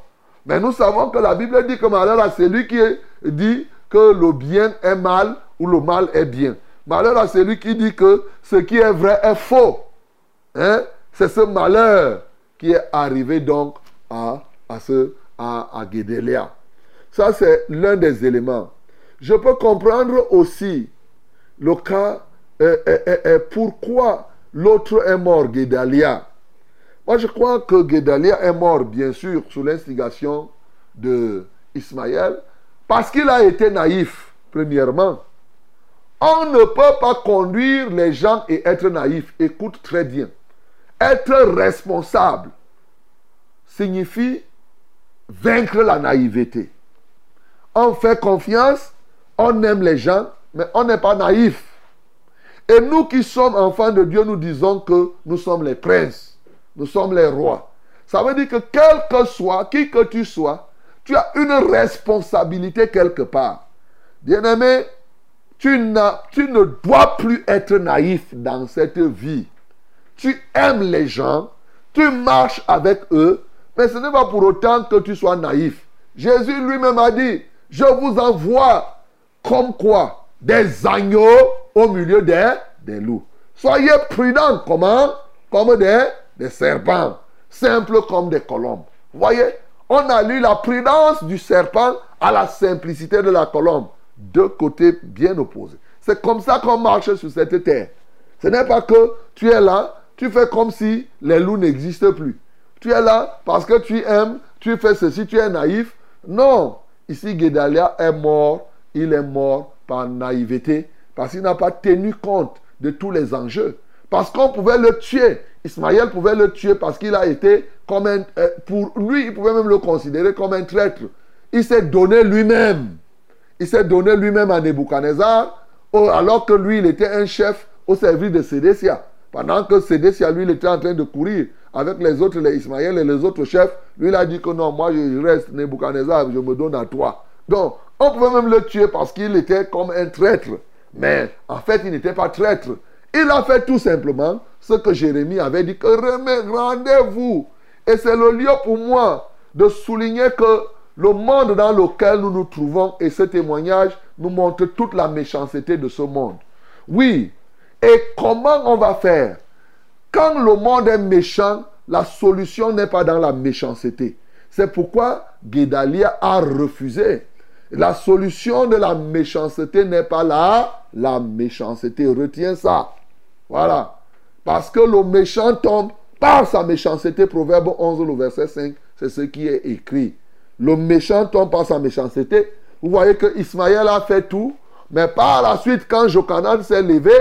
[SPEAKER 1] Mais nous savons que la Bible dit que malheur à celui qui dit que le bien est mal ou le mal est bien. Malheur à celui qui dit que ce qui est vrai est faux. Hein? C'est ce malheur qui est arrivé donc à, à, ce, à, à Guédélia. Ça, c'est l'un des éléments. Je peux comprendre aussi le cas, euh, euh, euh, euh, pourquoi l'autre est mort, Guédalia. Moi, je crois que Guédalia est mort, bien sûr, sous l'instigation de Ismaël, parce qu'il a été naïf, premièrement. On ne peut pas conduire les gens et être naïf. Écoute très bien. Être responsable signifie vaincre la naïveté. On fait confiance, on aime les gens, mais on n'est pas naïf. Et nous qui sommes enfants de Dieu, nous disons que nous sommes les princes, nous sommes les rois. Ça veut dire que quel que soit, qui que tu sois, tu as une responsabilité quelque part. Bien-aimé, tu, tu ne dois plus être naïf dans cette vie. Tu aimes les gens, tu marches avec eux, mais ce n'est pas pour autant que tu sois naïf. Jésus lui-même a dit, je vous envoie comme quoi? Des agneaux au milieu des, des loups. Soyez prudents, comment Comme des, des serpents, simples comme des colombes. Voyez? On a lu la prudence du serpent à la simplicité de la colombe. Deux côtés bien opposés. C'est comme ça qu'on marche sur cette terre. Ce n'est pas que tu es là, tu fais comme si les loups n'existent plus. Tu es là parce que tu aimes, tu fais ceci, tu es naïf. Non. Ici, Guédalia est mort. Il est mort par naïveté parce qu'il n'a pas tenu compte de tous les enjeux. Parce qu'on pouvait le tuer. Ismaël pouvait le tuer parce qu'il a été comme un... euh, pour lui, il pouvait même le considérer comme un traître. Il s'est donné lui-même. Il s'est donné lui-même à Nebuchadnezzar, alors que lui, il était un chef au service de Sédécia. Pendant que Sédécia, lui, il était en train de courir avec les autres, les Ismaël et les autres chefs. Lui, il a dit que non, moi, je reste Nebuchadnezzar, je me donne à toi. Donc, on pouvait même le tuer parce qu'il était comme un traître. Mais en fait, il n'était pas traître. Il a fait tout simplement ce que Jérémie avait dit, que rendez-vous. Et c'est le lieu pour moi de souligner que le monde dans lequel nous nous trouvons et ce témoignage nous montre toute la méchanceté de ce monde. Oui. Et comment on va faire? Quand le monde est méchant, la solution n'est pas dans la méchanceté. C'est pourquoi Guédalia a refusé. La solution de la méchanceté n'est pas là, la méchanceté. Retiens ça. Voilà. Parce que le méchant tombe par sa méchanceté. Proverbe 11, le verset 5, c'est ce qui est écrit. Le méchant tombe par sa méchanceté. Vous voyez que Ismaël a fait tout, mais par la suite, quand Jochanan s'est levé,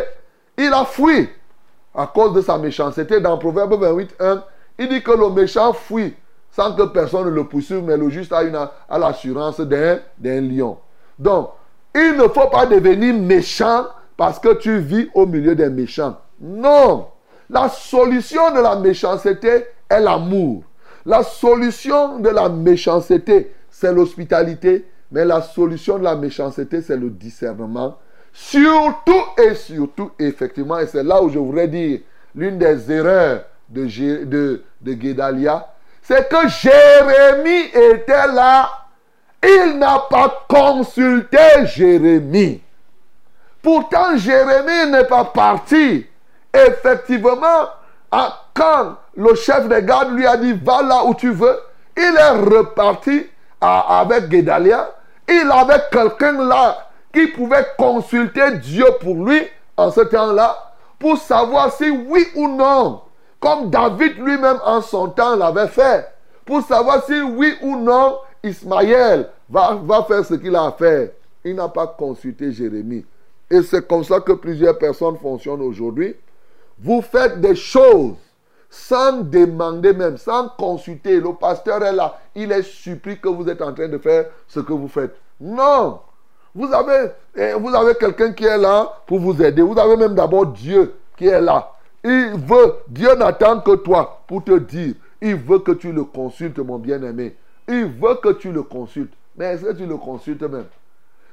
[SPEAKER 1] il a fui à cause de sa méchanceté. Dans Proverbe 28, 1, il dit que le méchant fuit sans que personne ne le poursuive, mais le juste a, une, l'assurance d'un d'un lion. Donc, il ne faut pas devenir méchant parce que tu vis au milieu des méchants. Non. La solution de la méchanceté est l'amour. La solution de la méchanceté, c'est l'hospitalité. Mais la solution de la méchanceté, c'est le discernement. Surtout et surtout, effectivement, et c'est là où je voudrais dire l'une des erreurs de, de, de c'est que Jérémie était là. Il n'a pas consulté Jérémie. Pourtant, Jérémie n'est pas parti. Effectivement, quand le chef des gardes lui a dit va là où tu veux, il est reparti avec Guédalia. Il avait quelqu'un là pouvait consulter Dieu pour lui en ce temps-là pour savoir si oui ou non, comme David lui-même en son temps l'avait fait, pour savoir si oui ou non Ismaël va, va faire ce qu'il a à faire. Il n'a pas consulté Jérémie. Et c'est comme ça que plusieurs personnes fonctionnent aujourd'hui. Vous faites des choses sans demander même, sans consulter. Le pasteur est là. Il est surpris que vous êtes en train de faire ce que vous faites. Non. Vous avez, eh, vous avez quelqu'un qui est là pour vous aider. Vous avez même d'abord Dieu qui est là. Il veut, Dieu n'attend que toi pour te dire. Il veut que tu le consultes, mon bien-aimé. Il veut que tu le consultes. Mais est-ce que tu le consultes même?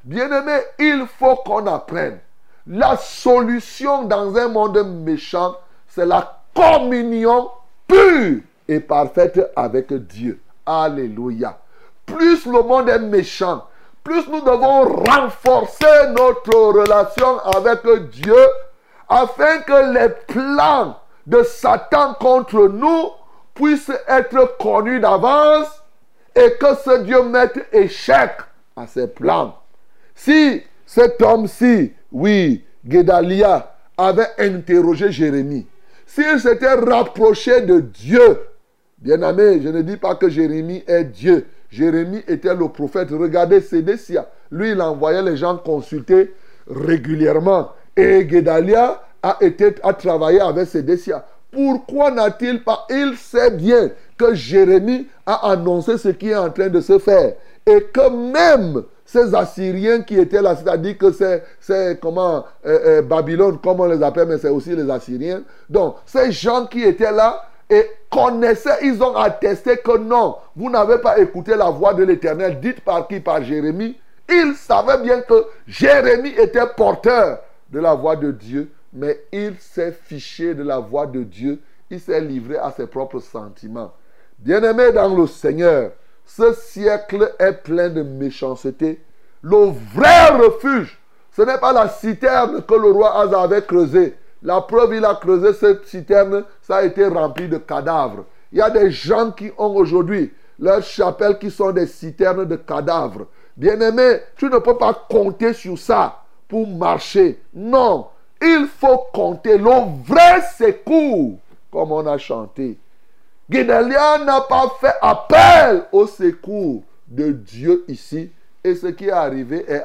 [SPEAKER 1] Bien-aimé, il faut qu'on apprenne. La solution dans un monde méchant, c'est la communion pure et parfaite avec Dieu. Alléluia. Plus le monde est méchant, plus nous devons renforcer notre relation avec Dieu afin que les plans de Satan contre nous puissent être connus d'avance et que ce Dieu mette échec à ses plans. Si cet homme-ci, oui, Guédalia, avait interrogé Jérémie, s'il s'était rapproché de Dieu, bien aimé, je ne dis pas que Jérémie est Dieu. Jérémie était le prophète. Regardez Sédécia. Lui, il envoyait les gens consulter régulièrement. Et Gedalia a, été, a travaillé avec Sédécia. Pourquoi n'a-t-il pas Il sait bien que Jérémie a annoncé ce qui est en train de se faire. Et que même ces Assyriens qui étaient là, c'est-à-dire que c'est, comment, euh, euh, Babylone, comme on les appelle, mais c'est aussi les Assyriens. Donc, ces gens qui étaient là et connaissaient, ils ont attesté que non, vous n'avez pas écouté la voix de l'Éternel, dite par qui? Par Jérémie. Ils savaient bien que Jérémie était porteur de la voix de Dieu, mais il s'est fiché de la voix de Dieu, il s'est livré à ses propres sentiments. Bien-aimé dans le Seigneur, ce siècle est plein de méchanceté. Le vrai refuge, ce n'est pas la citerne que le roi Asa avait creusée. La preuve, il a creusé cette citerne, ça a été rempli de cadavres. Il y a des gens qui ont aujourd'hui leurs chapelles qui sont des citernes de cadavres. Bien-aimé, tu ne peux pas compter sur ça pour marcher. Non, il faut compter le vrai secours, comme on a chanté. Guédalia n'a pas fait appel au secours de Dieu ici. Et ce qui est arrivé est,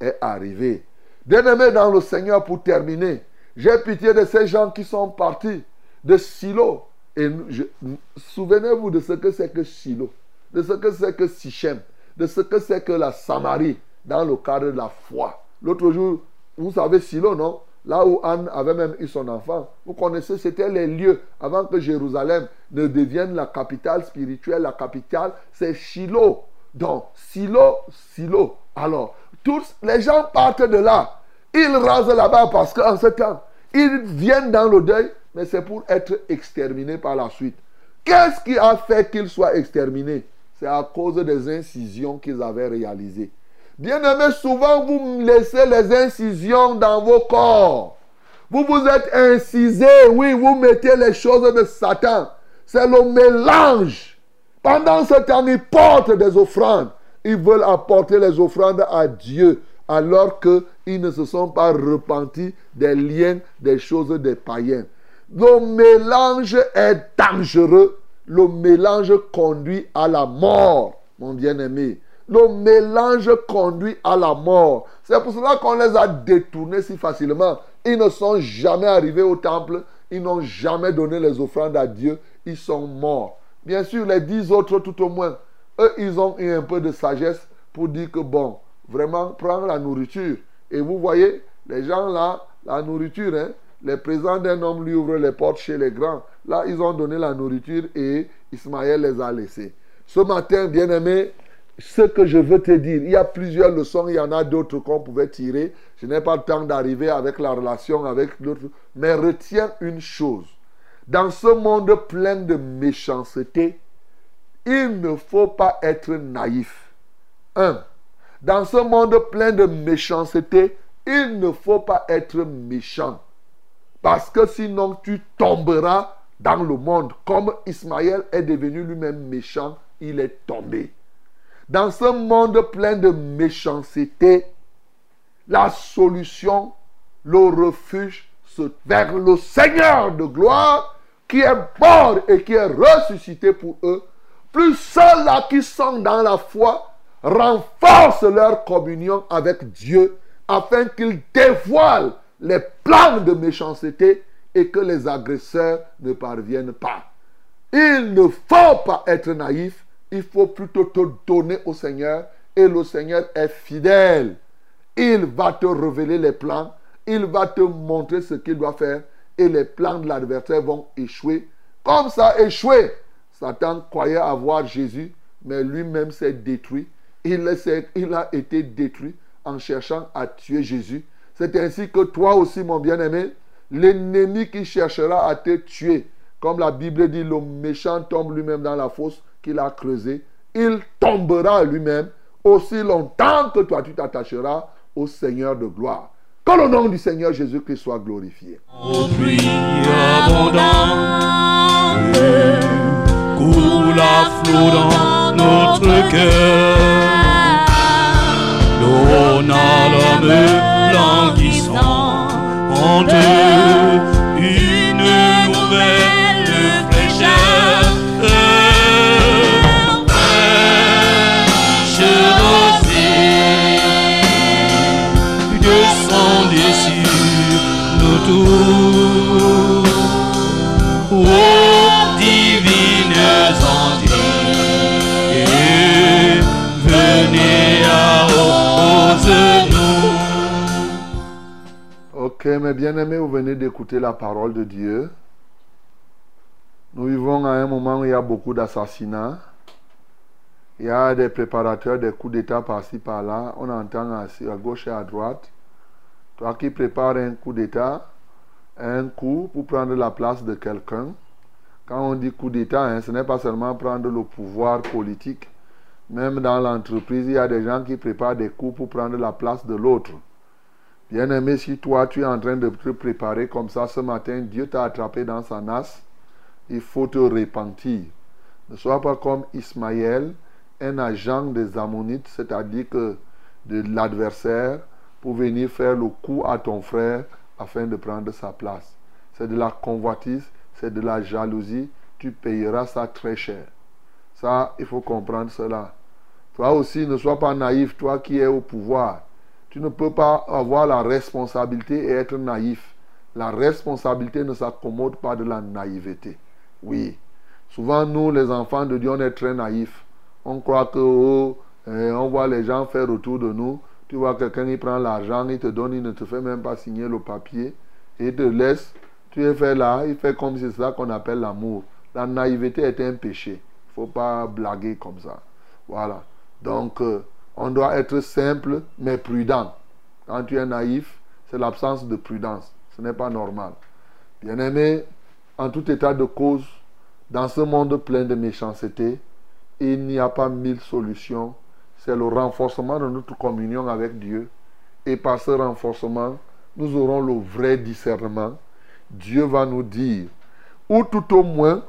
[SPEAKER 1] est arrivé. Bien-aimé dans le Seigneur, pour terminer, j'ai pitié de ces gens qui sont partis de Silo. Et souvenez-vous de ce que c'est que Silo, de ce que c'est que Sichem, de ce que c'est que la Samarie dans le cadre de la foi. L'autre jour, vous savez Silo, non? Là où Anne avait même eu son enfant. Vous connaissez, c'était les lieux avant que Jérusalem ne devienne la capitale spirituelle. La capitale, c'est Shiloh. Donc, Silo, Silo. Alors, tous les gens partent de là. Ils rasent là-bas parce qu'en ce temps, ils viennent dans le deuil, mais c'est pour être exterminés par la suite. Qu'est-ce qui a fait qu'ils soient exterminés? C'est à cause des incisions qu'ils avaient réalisées. Bien-aimés, souvent vous laissez les incisions dans vos corps. Vous vous êtes incisés, oui, vous mettez les choses de Satan. C'est le mélange. Pendant ce temps, ils portent des offrandes. Ils veulent apporter les offrandes à Dieu alors qu'ils ne se sont pas repentis des liens, des choses des païens. Le mélange est dangereux. Le mélange conduit à la mort, mon bien-aimé. Le mélange conduit à la mort. C'est pour cela qu'on les a détournés si facilement. Ils ne sont jamais arrivés au temple. Ils n'ont jamais donné les offrandes à Dieu. Ils sont morts. Bien sûr, les dix autres, tout au moins, eux, ils ont eu un peu de sagesse pour dire que, bon, vraiment, prendre la nourriture. Et vous voyez, les gens là, la nourriture, hein, les présents d'un homme lui ouvrent les portes chez les grands. Là, ils ont donné la nourriture et Ismaël les a laissés. Ce matin, bien-aimé, ce que je veux te dire, il y a plusieurs leçons, il y en a d'autres qu'on pouvait tirer. Je n'ai pas le temps d'arriver avec la relation avec d'autres. Mais retiens une chose. Dans ce monde plein de méchanceté, il ne faut pas être naïf. Un, dans ce monde plein de méchanceté, il ne faut pas être méchant. Parce que sinon tu tomberas dans le monde. Comme Ismaël est devenu lui-même méchant, il est tombé. Dans ce monde plein de méchanceté, la solution, le refuge, se vers le Seigneur de gloire qui est mort et qui est ressuscité pour eux. Plus ceux-là qui sont dans la foi renforcent leur communion avec Dieu afin qu'ils dévoilent les plans de méchanceté et que les agresseurs ne parviennent pas. Il ne faut pas être naïf, il faut plutôt te donner au Seigneur et le Seigneur est fidèle. Il va te révéler les plans, il va te montrer ce qu'il doit faire et les plans de l'adversaire vont échouer. Comme ça échoué, Satan croyait avoir Jésus, mais lui-même s'est détruit. Il, a été détruit en cherchant à tuer Jésus. C'est ainsi que toi aussi, mon bien-aimé, l'ennemi qui cherchera à te tuer, comme la Bible dit, le méchant tombe lui-même dans la fosse qu'il a creusée, il tombera lui-même aussi longtemps que toi tu t'attacheras au Seigneur de gloire. Que le nom du Seigneur Jésus-Christ soit glorifié.
[SPEAKER 3] En
[SPEAKER 1] la parole de Dieu. Nous vivons à un moment où il y a beaucoup d'assassinats. Il y a des préparateurs des coups d'État par-ci, par-là. On entend à, à gauche et à droite. Toi qui prépares un coup d'État, un coup pour prendre la place de quelqu'un. Quand on dit coup d'État, hein, ce n'est pas seulement prendre le pouvoir politique. Même dans l'entreprise, il y a des gens qui préparent des coups pour prendre la place de l'autre. Bien aimé, si toi tu es en train de te préparer comme ça ce matin, Dieu t'a attrapé dans sa nasse, il faut te repentir. Ne sois pas comme Ismaël, un agent des Ammonites, c'est-à-dire de l'adversaire, pour venir faire le coup à ton frère afin de prendre sa place. C'est de la convoitise, c'est de la jalousie, tu payeras ça très cher. Ça, il faut comprendre cela. Toi aussi, ne sois pas naïf, toi qui es au pouvoir. Tu ne peux pas avoir la responsabilité et être naïf. La responsabilité ne s'accommode pas de la naïveté. Oui. Souvent, nous, les enfants de Dieu, on est très naïfs. On croit que, oh, eh, on voit les gens faire autour de nous. Tu vois quelqu'un, il prend l'argent, il te donne, il ne te fait même pas signer le papier. Et il te laisse. Tu es fait là, il fait comme si c'est ça qu'on appelle l'amour. La naïveté est un péché. Il ne faut pas blaguer comme ça. Voilà. Donc, euh, on doit être simple mais prudent. Quand tu es naïf, c'est l'absence de prudence. Ce n'est pas normal. Bien-aimé, en tout état de cause, dans ce monde plein de méchanceté, il n'y a pas mille solutions. C'est le renforcement de notre communion avec Dieu. Et par ce renforcement, nous aurons le vrai discernement. Dieu va nous dire, ou tout au moins,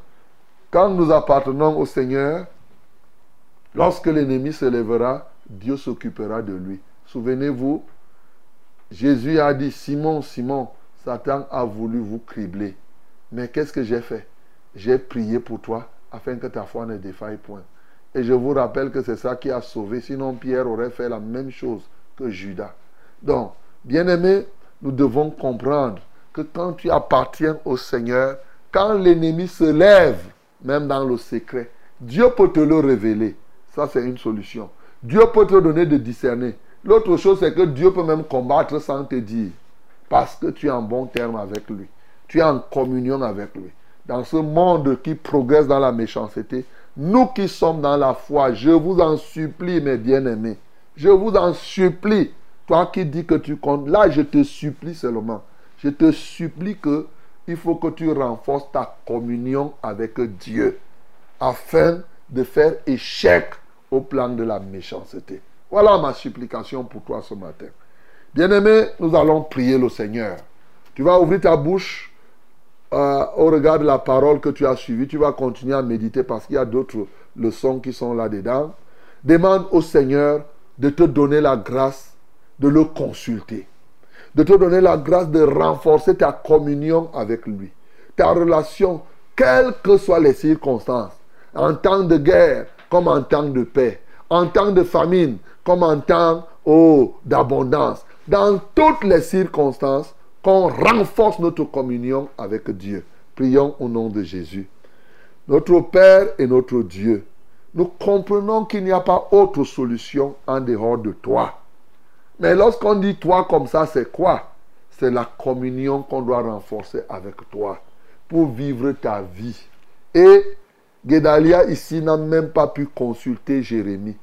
[SPEAKER 1] quand nous appartenons au Seigneur, lorsque l'ennemi se lèvera, Dieu s'occupera de lui. Souvenez-vous, Jésus a dit, Simon, Simon, Satan a voulu vous cribler. Mais qu'est-ce que j'ai fait? J'ai prié pour toi afin que ta foi ne défaille point. Et je vous rappelle que c'est ça qui a sauvé. Sinon, Pierre aurait fait la même chose que Judas. Donc, bien aimé, nous devons comprendre que quand tu appartiens au Seigneur, quand l'ennemi se lève, même dans le secret, Dieu peut te le révéler. Ça, c'est une solution. Dieu peut te donner de discerner. L'autre chose, c'est que Dieu peut même combattre sans te dire. Parce que tu es en bon terme avec lui. Tu es en communion avec lui. Dans ce monde qui progresse dans la méchanceté, nous qui sommes dans la foi, je vous en supplie, mes bien-aimés. Je vous en supplie. Toi qui dis que tu comptes, là, je te supplie seulement. Je te supplie que il faut que tu renforces ta communion avec Dieu afin de faire échec au plan de la méchanceté. Voilà ma supplication pour toi ce matin. Bien-aimé, nous allons prier le Seigneur. Tu vas ouvrir ta bouche euh, au regard de la parole que tu as suivie. Tu vas continuer à méditer parce qu'il y a d'autres leçons qui sont là-dedans. Demande au Seigneur de te donner la grâce de le consulter. De te donner la grâce de renforcer ta communion avec lui. Ta relation, quelles que soient les circonstances. En temps de guerre, comme en temps de paix, en temps de famine, comme en temps oh, d'abondance. Dans toutes les circonstances, qu'on renforce notre communion avec Dieu. Prions au nom de Jésus. Notre Père et notre Dieu, nous comprenons qu'il n'y a pas autre solution en dehors de toi. Mais lorsqu'on dit toi comme ça, c'est quoi? C'est la communion qu'on doit renforcer avec toi pour vivre ta vie. Et Guédalia ici n'a même pas pu consulter Jérémie.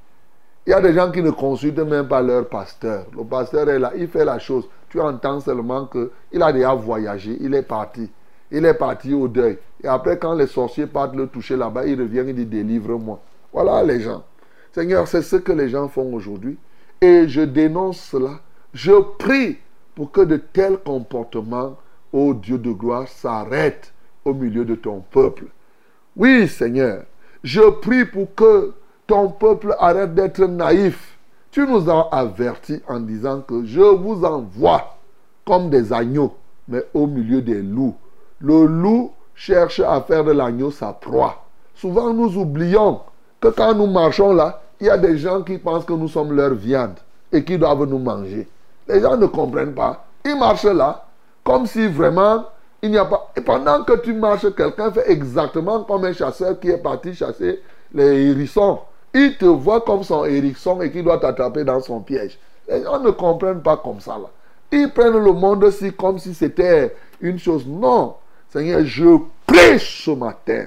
[SPEAKER 1] Il y a des gens qui ne consultent même pas leur pasteur. Le pasteur est là, il fait la chose. Tu entends seulement qu'il a déjà voyagé, il est parti. Il est parti au deuil. Et après, quand les sorciers partent le toucher là-bas, il revient, il dit délivre-moi. Voilà les gens. Seigneur, c'est ce que les gens font aujourd'hui. Et je dénonce cela. Je prie pour que de tels comportements, ô Dieu de gloire, s'arrêtent au milieu de ton peuple. Oui, Seigneur, je prie pour que ton peuple arrête d'être naïf. Tu nous as avertis en disant que je vous envoie comme des agneaux, mais au milieu des loups. Le loup cherche à faire de l'agneau sa proie. Souvent, nous oublions que quand nous marchons là, il y a des gens qui pensent que nous sommes leur viande et qui doivent nous manger. Les gens ne comprennent pas. Ils marchent là, Comme si vraiment, il n'y a pas... Et pendant que tu marches, quelqu'un fait exactement comme un chasseur qui est parti chasser les hérissons. Il te voit comme son hérisson et qui doit t'attraper dans son piège. Les gens ne comprennent pas comme ça. Là. Ils prennent le monde aussi comme si c'était une chose. Non. Seigneur, je prêche ce matin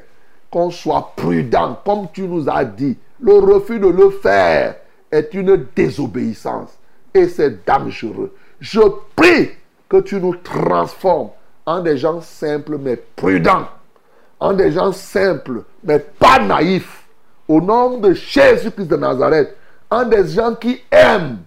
[SPEAKER 1] qu'on soit prudent, comme tu nous as dit. Le refus de le faire est une désobéissance et c'est dangereux. Je prie que tu nous transformes en des gens simples mais prudents, en des gens simples mais pas naïfs. Au nom de Jésus-Christ de Nazareth, en des gens qui aiment,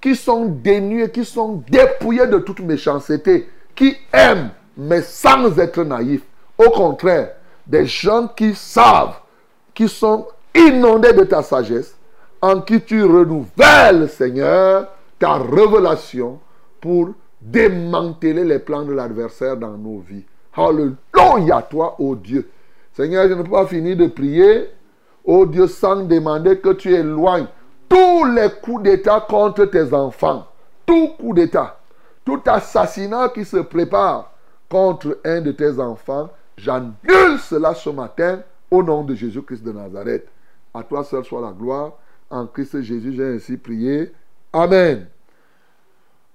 [SPEAKER 1] qui sont dénués, qui sont dépouillés de toute méchanceté, qui aiment mais sans être naïfs. Au contraire, des gens qui savent, qui sont inondés de ta sagesse, en qui tu renouvelles, Seigneur, ta révélation pour démanteler les plans de l'adversaire dans nos vies. Alléluia, toi, ô Dieu. Seigneur, je ne peux pas finir de prier, ô Dieu, sans demander que tu éloignes tous les coups d'État contre tes enfants. Tout coup d'État, tout assassinat qui se prépare contre un de tes enfants, j'annule cela ce matin au nom de Jésus-Christ de Nazareth. À toi seul soit la gloire. En Christ Jésus, j'ai ainsi prié. Amen.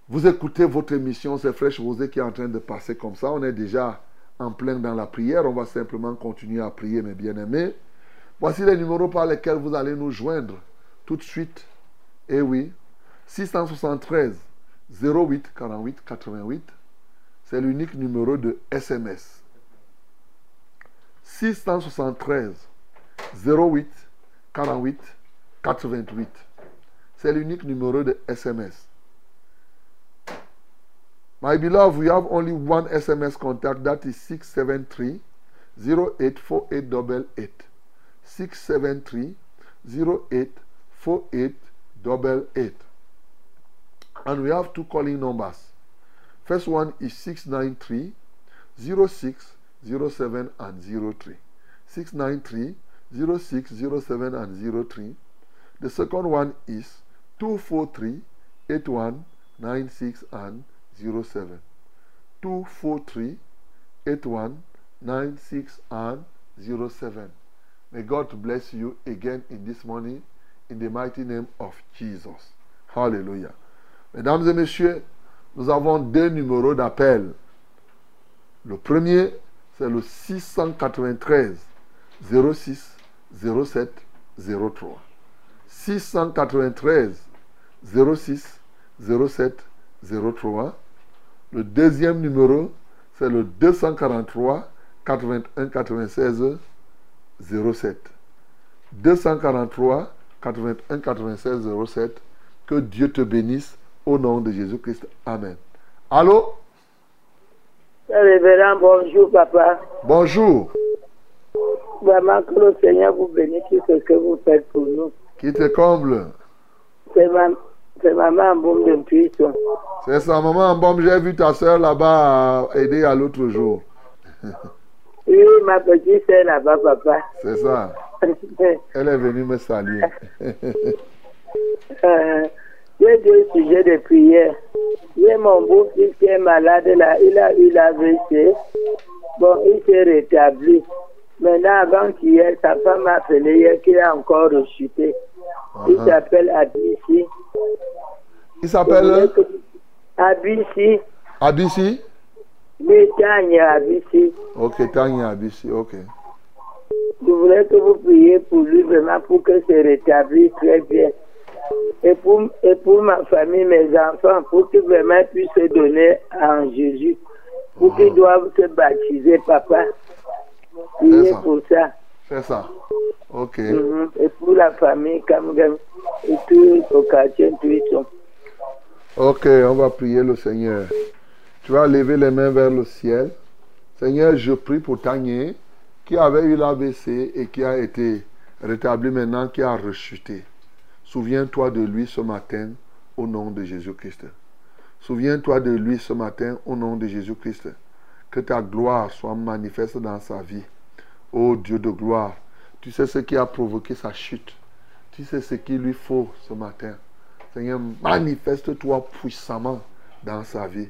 [SPEAKER 1] Vous écoutez votre émission, c'est Fraîche Rosée qui est en train de passer comme ça. On est déjà en plein dans la prière. On va simplement continuer à prier, mes bien-aimés. Voici les numéros par lesquels vous allez nous joindre tout de suite. Eh oui, 673 08 48 88. C'est l'unique numéro de SMS. 673 08 48 88. C'est l'unique numéro de SMS. My beloved, we have only one SMS contact that is 673 084888. 673 084888. And we have two calling numbers. First one is 693 06 07 and 03. 693 06 07 and 03. The second one is 243 81 96 and 07. 243 81 96 and 07. May God bless you again in this morning in the mighty name of Jesus. Hallelujah. Mesdames et messieurs, nous avons deux numéros d'appel. Le premier, c'est le 693 06 07 03. 693 06 07 03. Le deuxième numéro, c'est le 243 81 96 07. 243 81 96 07. Que Dieu te bénisse au nom de Jésus-Christ. Amen. Allô?
[SPEAKER 4] Révérend, bonjour papa.
[SPEAKER 1] Bonjour.
[SPEAKER 4] Vraiment que le Seigneur vous bénisse ce que vous faites pour nous.
[SPEAKER 1] Qui te comble?
[SPEAKER 4] C'est ma, c'est maman Boum de Puissant.
[SPEAKER 1] C'est ça, maman en bombe. J'ai vu ta soeur là-bas à aider à l'autre jour.
[SPEAKER 4] Oui, ma petite sœur là-bas, papa.
[SPEAKER 1] C'est ça. Elle est venue me saluer.
[SPEAKER 4] Euh, J'ai deux sujets de prière. J'ai mon beau-fils qui est malade là, il a eu l'AVC. Bon, il s'est rétabli. Maintenant, avant qu'hier, sa femme m'a appelé hier qu'il a encore rechuté. Il
[SPEAKER 1] Uh-huh.
[SPEAKER 4] s'appelle Abissi.
[SPEAKER 1] Il s'appelle?
[SPEAKER 4] Abissi.
[SPEAKER 1] Abissi?
[SPEAKER 4] Oui, Tanya Abissi.
[SPEAKER 1] Ok, Tanya Abissi, ok.
[SPEAKER 4] Je voulais que vous priez pour lui vraiment pour que se rétablisse très bien. Et pour, et pour ma famille, mes enfants, pour qu'ils vraiment puissent se donner en Jésus. Pour qu'ils doivent se baptiser, papa. Priez pour ça.
[SPEAKER 1] C'est ça. Ok.
[SPEAKER 4] Mhm. Et pour la famille, Kamgam, et tout au quartier Tuisson.
[SPEAKER 1] Ok, on va prier le Seigneur. Tu vas lever les mains vers le ciel. Seigneur, je prie pour Tanya qui avait eu l'AVC et qui a été rétabli maintenant, qui a rechuté. Souviens-toi de lui ce matin au nom de Jésus-Christ. Souviens-toi de lui ce matin au nom de Jésus-Christ. Que ta gloire soit manifeste dans sa vie. Ô Dieu de gloire, tu sais ce qui a provoqué sa chute. Tu sais ce qu'il lui faut ce matin. Seigneur, manifeste-toi puissamment dans sa vie.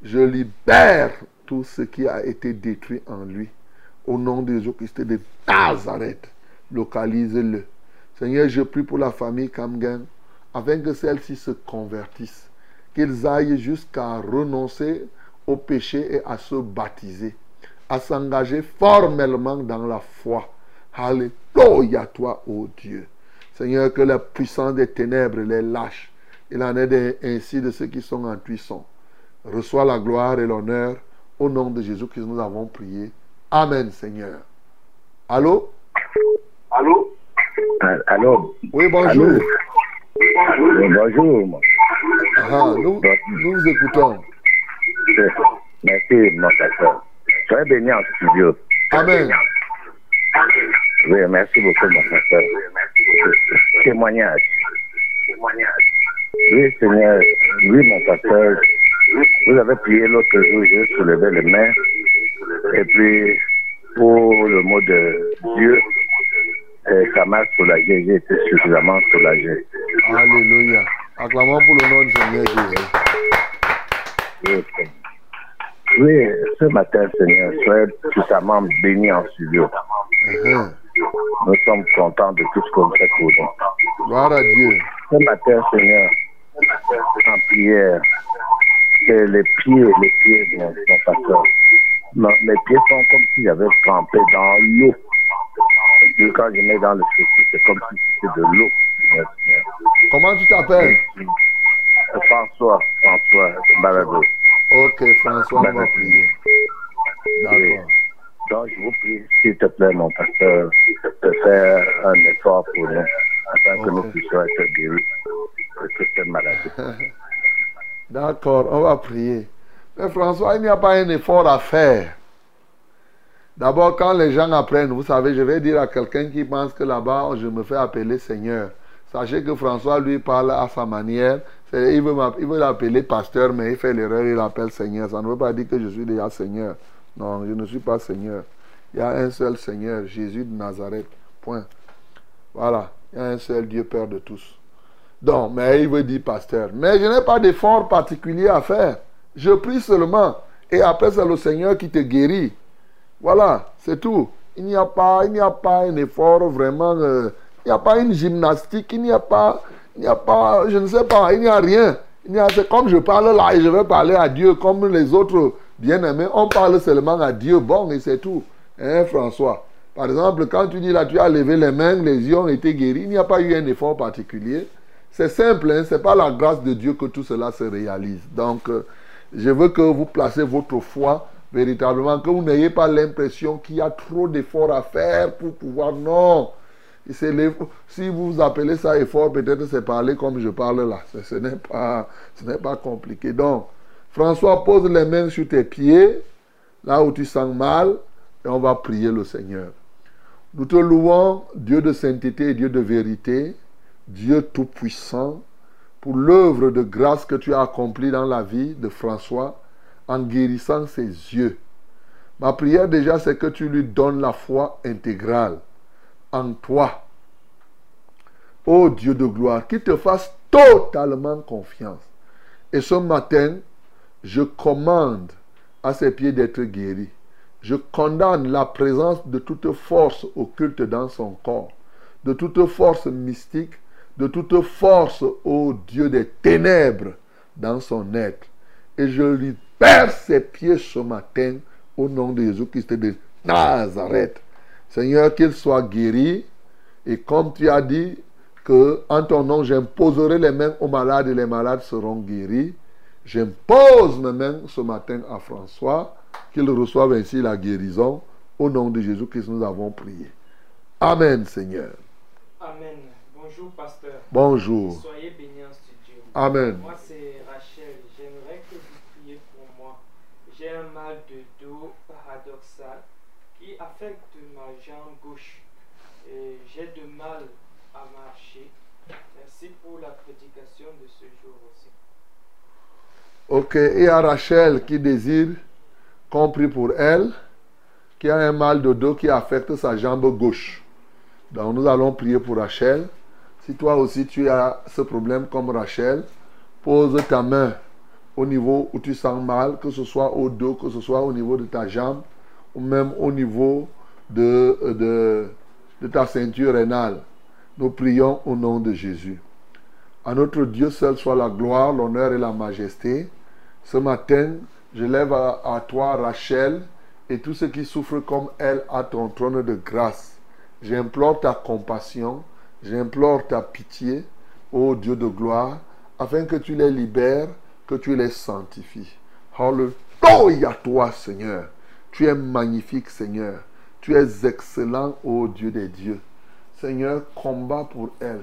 [SPEAKER 1] Je libère tout ce qui a été détruit en lui. Au nom de Jésus-Christ de Nazareth, localise-le. Seigneur, je prie pour la famille Kamgen, afin que celle-ci se convertisse, qu'ils aillent jusqu'à renoncer au péché et à se baptiser, à s'engager formellement dans la foi. Alléluia, toi, ô Dieu. Seigneur, que la puissance des ténèbres les lâche. Il en est de- ainsi de ceux qui sont en cuisson. Reçois la gloire et l'honneur. Au nom de Jésus que nous avons prié. Amen, Seigneur. Allô?
[SPEAKER 5] Allô? Allô?
[SPEAKER 1] Oui, bonjour.
[SPEAKER 5] Allô Oui, Bonjour.
[SPEAKER 1] Ah, nous, nous vous écoutons.
[SPEAKER 5] Merci, mon pasteur. Soyez béni en studio.
[SPEAKER 1] Amen.
[SPEAKER 5] Oui, merci beaucoup, mon pasteur. Témoignage. Oui, Seigneur. Oui, mon pasteur. Vous avez prié l'autre jour, j'ai soulevé les mains. Et puis, pour le mot de Dieu, ça m'a soulagé. J'ai été suffisamment soulagé.
[SPEAKER 1] Alléluia. Acclamons pour le nom du Seigneur Jésus.
[SPEAKER 5] Oui, Seigneur. Oui, ce matin, Seigneur, soyez puissamment bénis en studio.
[SPEAKER 1] Uh-huh.
[SPEAKER 5] Nous sommes contents de tout ce qu'on fait pour nous.
[SPEAKER 1] Gloire à Dieu.
[SPEAKER 5] Ce matin, Seigneur, en prière, c'est les pieds, les pieds de mon, pasteur. Non, mes pieds sont comme si j'avais trempé dans l'eau. Et quand je mets dans le souci, c'est comme si c'était de l'eau.
[SPEAKER 1] Comment tu t'appelles?
[SPEAKER 5] François, François, Balado.
[SPEAKER 1] Ok, François, on va prier. D'accord.
[SPEAKER 5] Donc, je vous prie, s'il te plaît, mon pasteur, de faire un effort pour nous, afin que nous puissions être guéris de toute cette maladie.
[SPEAKER 1] D'accord, on va prier. Mais François, il n'y a pas un effort à faire. D'abord, quand les gens apprennent, vous savez, je vais dire à quelqu'un qui pense que là-bas, je me fais appeler Seigneur. Sachez que François, lui, parle à sa manière. C'est- Il veut il veut l'appeler pasteur, mais il fait l'erreur, il l'appelle Seigneur. Ça ne veut pas dire que je suis déjà Seigneur. Non, je ne suis pas Seigneur. Il y a un seul Seigneur, Jésus de Nazareth. Point. Voilà. Il y a un seul Dieu, Père de tous. Donc, mais il veut dire pasteur. Mais je n'ai pas d'effort particulier à faire. Je prie seulement. Et après, c'est le Seigneur qui te guérit. Voilà, c'est tout. Il n'y a pas, il n'y a pas un effort vraiment. euh, il n'y a pas une gymnastique. Il n'y a pas, il n'y a pas, je ne sais pas. Il n'y a rien. C'est comme je parle là et je vais parler à Dieu comme les autres bien-aimés. On parle seulement à Dieu. Bon, et c'est tout. Hein, François? Par exemple, quand tu dis là, tu as levé les mains, les yeux ont été guéris. Il n'y a pas eu un effort particulier. C'est simple, hein, c'est pas la grâce de Dieu que tout cela se réalise. Donc, euh, je veux que vous placez votre foi véritablement, que vous n'ayez pas l'impression qu'il y a trop d'efforts à faire pour pouvoir. Non. Si vous appelez ça effort, peut-être c'est parler comme je parle là. Ce, n'est pas, compliqué. Donc, François, pose les mains sur tes pieds, là où tu sens mal, et on va prier le Seigneur. Nous te louons, Dieu de sainteté et Dieu de vérité, Dieu tout-puissant, pour l'œuvre de grâce que tu as accomplie dans la vie de François en guérissant ses yeux. Ma prière déjà, c'est que tu lui donnes la foi intégrale toi. Ô Dieu de gloire, qu'il te fasse totalement confiance. Et ce matin, je commande à ses pieds d'être guéri. Je condamne la présence de toute force occulte dans son corps, de toute force mystique, de toute force, ô Dieu des ténèbres, dans son être. Et je libère ses pieds ce matin au nom de Jésus-Christ de Nazareth. Seigneur, qu'il soit guéri. Et comme tu as dit que en ton nom, j'imposerai les mains aux malades et les malades seront guéris, j'impose mes mains ce matin à François, qu'il reçoive ainsi la guérison. Au nom de Jésus-Christ, nous avons prié. Amen, Seigneur.
[SPEAKER 6] Amen. Bonjour, pasteur.
[SPEAKER 1] Bonjour.
[SPEAKER 6] Soyez bénis en studio.
[SPEAKER 1] Amen.
[SPEAKER 6] Moi, c'est Rachel. J'aimerais que vous priez pour moi. J'ai un mal de dos affecte ma jambe gauche. Et j'ai de mal à marcher. Merci pour la prédication de ce jour aussi.
[SPEAKER 1] Ok, et a Rachel qui désire qu'on prie pour elle, qui a un mal de dos qui affecte sa jambe gauche. Donc nous allons prier pour Rachel. Si toi aussi tu as ce problème comme Rachel, pose ta main au niveau où tu sens mal, que ce soit au dos, que ce soit au niveau de ta jambe, même au niveau de, de, de ta ceinture rénale. Nous prions au nom de Jésus. À notre Dieu seul soit la gloire, l'honneur et la majesté. Ce matin, je lève à, toi, Rachel, et tous ceux qui souffrent comme elle à ton trône de grâce. J'implore ta compassion, j'implore ta pitié, ô Dieu de gloire, afin que tu les libères, que tu les sanctifies. Alléluia toi, Seigneur. Tu es magnifique, Seigneur. Tu es excellent, ô Dieu des dieux. Seigneur, combat pour elle.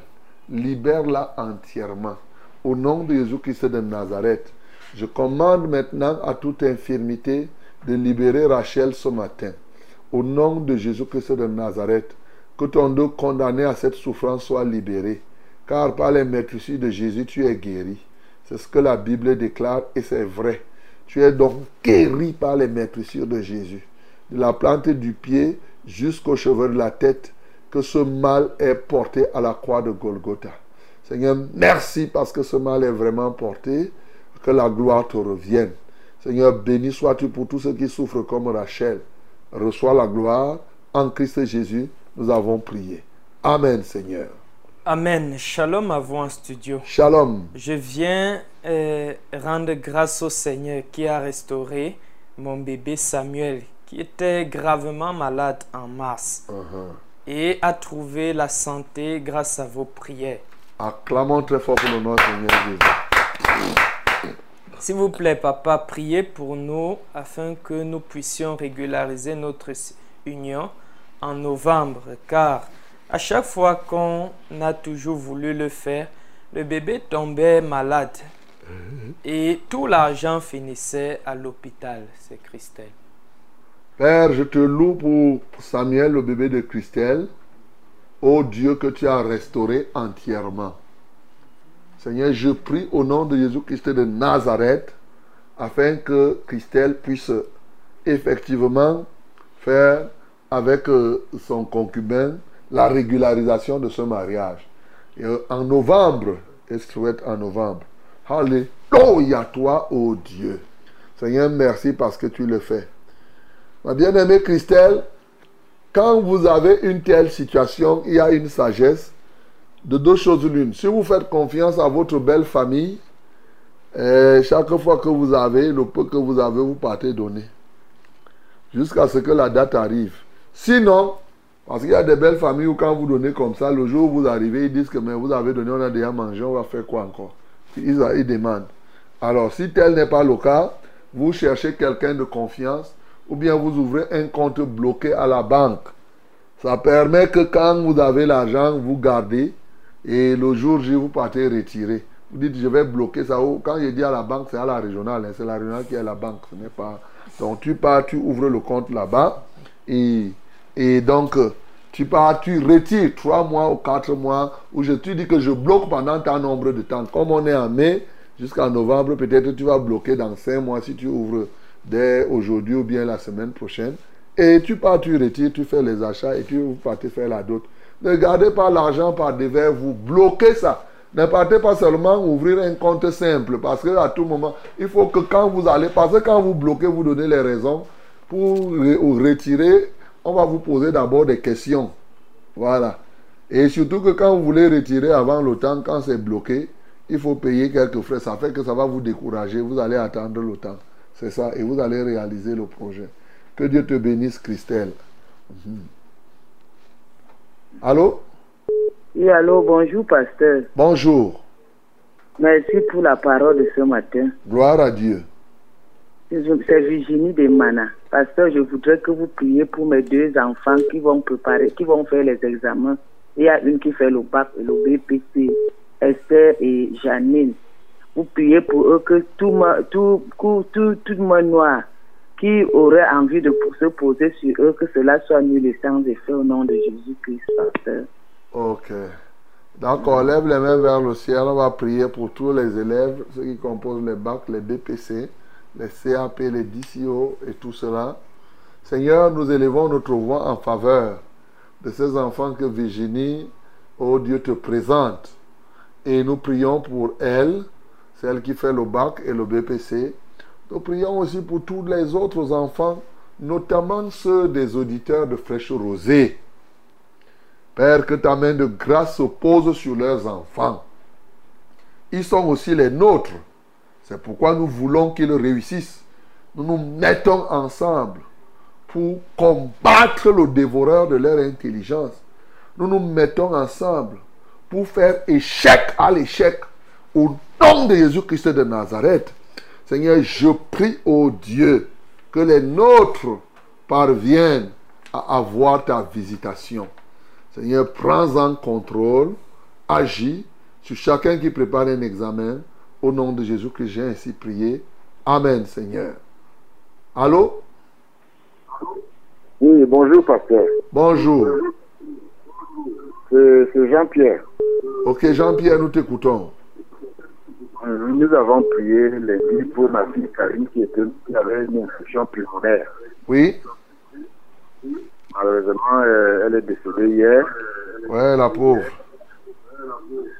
[SPEAKER 1] Libère-la entièrement. Au nom de Jésus-Christ de Nazareth, je commande maintenant à toute infirmité de libérer Rachel ce matin. Au nom de Jésus-Christ de Nazareth, que ton dos condamné à cette souffrance soit libéré. Car par les meurtrissures de Jésus, tu es guéri. C'est ce que la Bible déclare et c'est vrai. Tu es donc guéri par les meurtrissures de Jésus. De la plante du pied jusqu'aux cheveux de la tête, que ce mal est porté à la croix de Golgotha. Seigneur, merci parce que ce mal est vraiment porté. Que la gloire te revienne. Seigneur, béni sois-tu pour tous ceux qui souffrent comme Rachel. Reçois la gloire. En Christ Jésus, nous avons prié. Amen, Seigneur.
[SPEAKER 6] Amen. Shalom à vous en studio.
[SPEAKER 1] Shalom.
[SPEAKER 6] Je viens euh, rendre grâce au Seigneur qui a restauré mon bébé Samuel, qui était gravement malade en mars
[SPEAKER 1] Uh-huh.
[SPEAKER 6] et a trouvé la santé grâce à vos prières.
[SPEAKER 1] Acclamons très fort pour le nom Seigneur Jésus.
[SPEAKER 6] S'il vous plaît, papa, priez pour nous afin que nous puissions régulariser notre union en novembre, car à chaque fois qu'on a toujours voulu le faire, le bébé tombait malade et tout l'argent finissait à l'hôpital. C'est Christelle.
[SPEAKER 1] Père, je te loue pour Samuel, le bébé de Christelle. Ô Dieu que tu as restauré entièrement. Seigneur, je prie au nom de Jésus-Christ de Nazareth afin que Christelle puisse effectivement faire avec euh, son concubin la régularisation de ce mariage. Et euh, en novembre, elle souhaite en novembre? Alléluia toi, ô Dieu. Seigneur, merci parce que tu le fais. Ma bien-aimée Christelle, quand vous avez une telle situation, il y a une sagesse de deux choses l'une. Si vous faites confiance à votre belle famille, euh, chaque fois que vous avez, le peu que vous avez, vous partez donner. Jusqu'à ce que la date arrive. Sinon, parce qu'il y a des belles familles où quand vous donnez comme ça, le jour où vous arrivez, ils disent que mais vous avez donné, on a déjà mangé, on va faire quoi encore? Ils, ils demandent. Alors, si tel n'est pas le cas, vous cherchez quelqu'un de confiance ou bien vous ouvrez un compte bloqué à la banque. Ça permet que quand vous avez l'argent, vous gardez et le jour J, vous partez retirer. Vous dites, je vais bloquer ça. Ou Quand je dis à la banque, c'est à la régionale. hein, C'est la régionale qui est la banque. Ce n'est pas... Donc tu pars, tu ouvres le compte là-bas. Et, et donc, tu pars, tu retires trois mois ou quatre mois. Où je te dis que je bloque pendant tant nombre de temps. Comme on est en mai jusqu'en novembre, peut-être tu vas bloquer dans cinq mois si tu ouvres dès aujourd'hui ou bien la semaine prochaine. Et tu pars, tu retires, tu fais les achats et tu partez faire la dot. Ne gardez pas l'argent par devers, vous bloquez ça. Ne partez pas seulement ouvrir un compte simple parce que à tout moment, il faut que quand vous allez, parce que quand vous bloquez, vous donnez les raisons pour re- retirer, on va vous poser d'abord des questions. Voilà. Et surtout que quand vous voulez retirer avant le temps, quand c'est bloqué, il faut payer quelques frais. Ça fait que ça va vous décourager. Vous allez attendre le temps. C'est ça. Et vous allez réaliser le projet. Que Dieu te bénisse, Christelle. Mhm. Allô?
[SPEAKER 4] Oui, allô, bonjour, pasteur.
[SPEAKER 1] Bonjour.
[SPEAKER 4] Merci pour la parole de ce matin.
[SPEAKER 1] Gloire à Dieu.
[SPEAKER 4] C'est Virginie de Mana. Pasteur, je voudrais que vous priez pour mes deux enfants qui vont préparer, qui vont faire les examens. Il y a une qui fait le bac et le BPC, Esther et Janine. Vous priez pour eux que tout, tout, tout, tout, tout noir qui aurait envie de se poser sur eux, que cela soit nul et sans effet au nom de Jésus-Christ, pasteur.
[SPEAKER 1] Ok. D'accord, lève les mains vers le ciel. On va prier pour tous les élèves, ceux qui composent les bacs, les BPC, les CAP, les DCO et tout cela. Seigneur, nous élevons notre voix en faveur de ces enfants que Virginie, oh Dieu, te présente. Et nous prions pour elle. celle qui fait le bac et le BPC. Nous prions aussi pour tous les autres enfants, notamment ceux des auditeurs de Fraîche Rosée. Père, que ta main de grâce se pose sur leurs enfants. Ils sont aussi les nôtres. C'est pourquoi nous voulons qu'ils réussissent. Nous nous mettons ensemble pour combattre le dévoreur de leur intelligence. Nous nous mettons ensemble pour faire échec à l'échec au nom de Jésus-Christ de Nazareth. Seigneur, je prie au Dieu que les nôtres parviennent à avoir ta visitation. Seigneur, prends en contrôle, agis sur chacun qui prépare un examen. Au nom de Jésus que j'ai ainsi prié. Amen, Seigneur. Allô?
[SPEAKER 5] Oui, bonjour, pasteur.
[SPEAKER 1] Bonjour.
[SPEAKER 5] C'est Jean-Pierre.
[SPEAKER 1] Ok, Jean-Pierre, nous t'écoutons.
[SPEAKER 5] Euh, Nous avons prié lundi pour ma fille Karine qui, était, qui avait une infection pulmonaire.
[SPEAKER 1] Oui?
[SPEAKER 5] Malheureusement, euh, elle est décédée hier.
[SPEAKER 1] Ouais, la pauvre.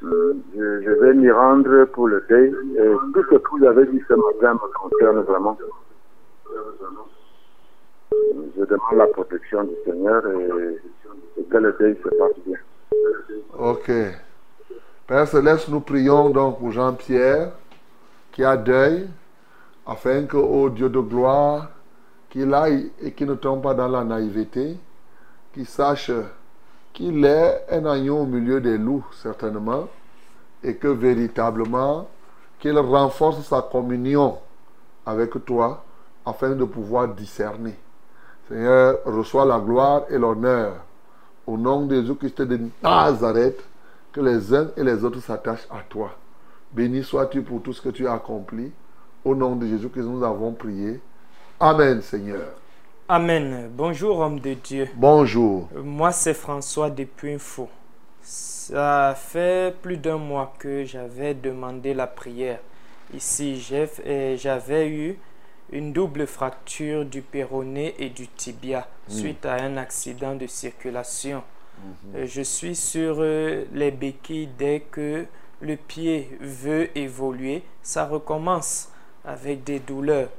[SPEAKER 5] Je, vais m'y rendre pour le deuil. Tout ce que vous avez dit ce matin me concerne vraiment. Je demande la protection du Seigneur et, que le deuil se passe bien.
[SPEAKER 1] Ok. Père Céleste, nous prions donc pour Jean-Pierre qui a deuil, afin que, ô Dieu de gloire, qu'il aille et qu'il ne tombe pas dans la naïveté, qu'il sache qu'il est un agneau au milieu des loups, certainement, et que véritablement, qu'il renforce sa communion avec toi, afin de pouvoir discerner. Seigneur, reçois la gloire et l'honneur. Au nom de Jésus-Christ de Nazareth, que les uns et les autres s'attachent à toi. Béni sois-tu pour tout ce que tu as accompli. Au nom de Jésus-Christ, nous avons prié. Amen, Seigneur.
[SPEAKER 6] Amen. Bonjour, homme de Dieu.
[SPEAKER 1] Bonjour.
[SPEAKER 6] Moi, c'est François depuis Info. Ça fait plus d'un mois que j'avais demandé la prière. Ici, j'avais eu une double fracture du péroné et du tibia suite à un accident de circulation. Euh, Je suis sur euh, les béquilles dès que le pied veut évoluer, ça recommence avec des douleurs.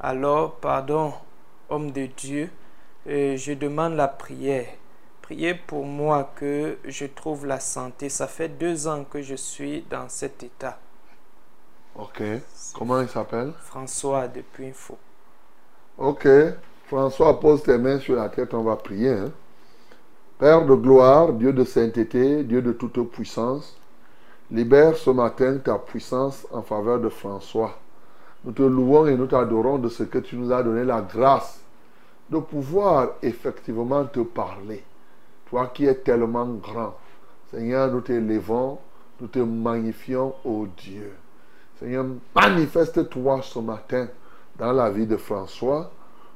[SPEAKER 6] Alors, pardon, homme de Dieu, euh, je demande la prière. Priez pour moi que je trouve la santé. Ça fait deux ans que je suis dans cet état.
[SPEAKER 1] Ok. Comment il s'appelle?
[SPEAKER 6] François depuis Info.
[SPEAKER 1] Ok. François, pose tes mains sur la tête, on va prier. hein. Père de gloire, Dieu de sainteté, Dieu de toute puissance, libère ce matin ta puissance en faveur de François. Nous te louons et nous t'adorons de ce que tu nous as donné la grâce de pouvoir effectivement te parler. Toi qui es tellement grand. Seigneur, nous t'élevons, nous te magnifions, ô Dieu. Seigneur, manifeste-toi ce matin dans la vie de François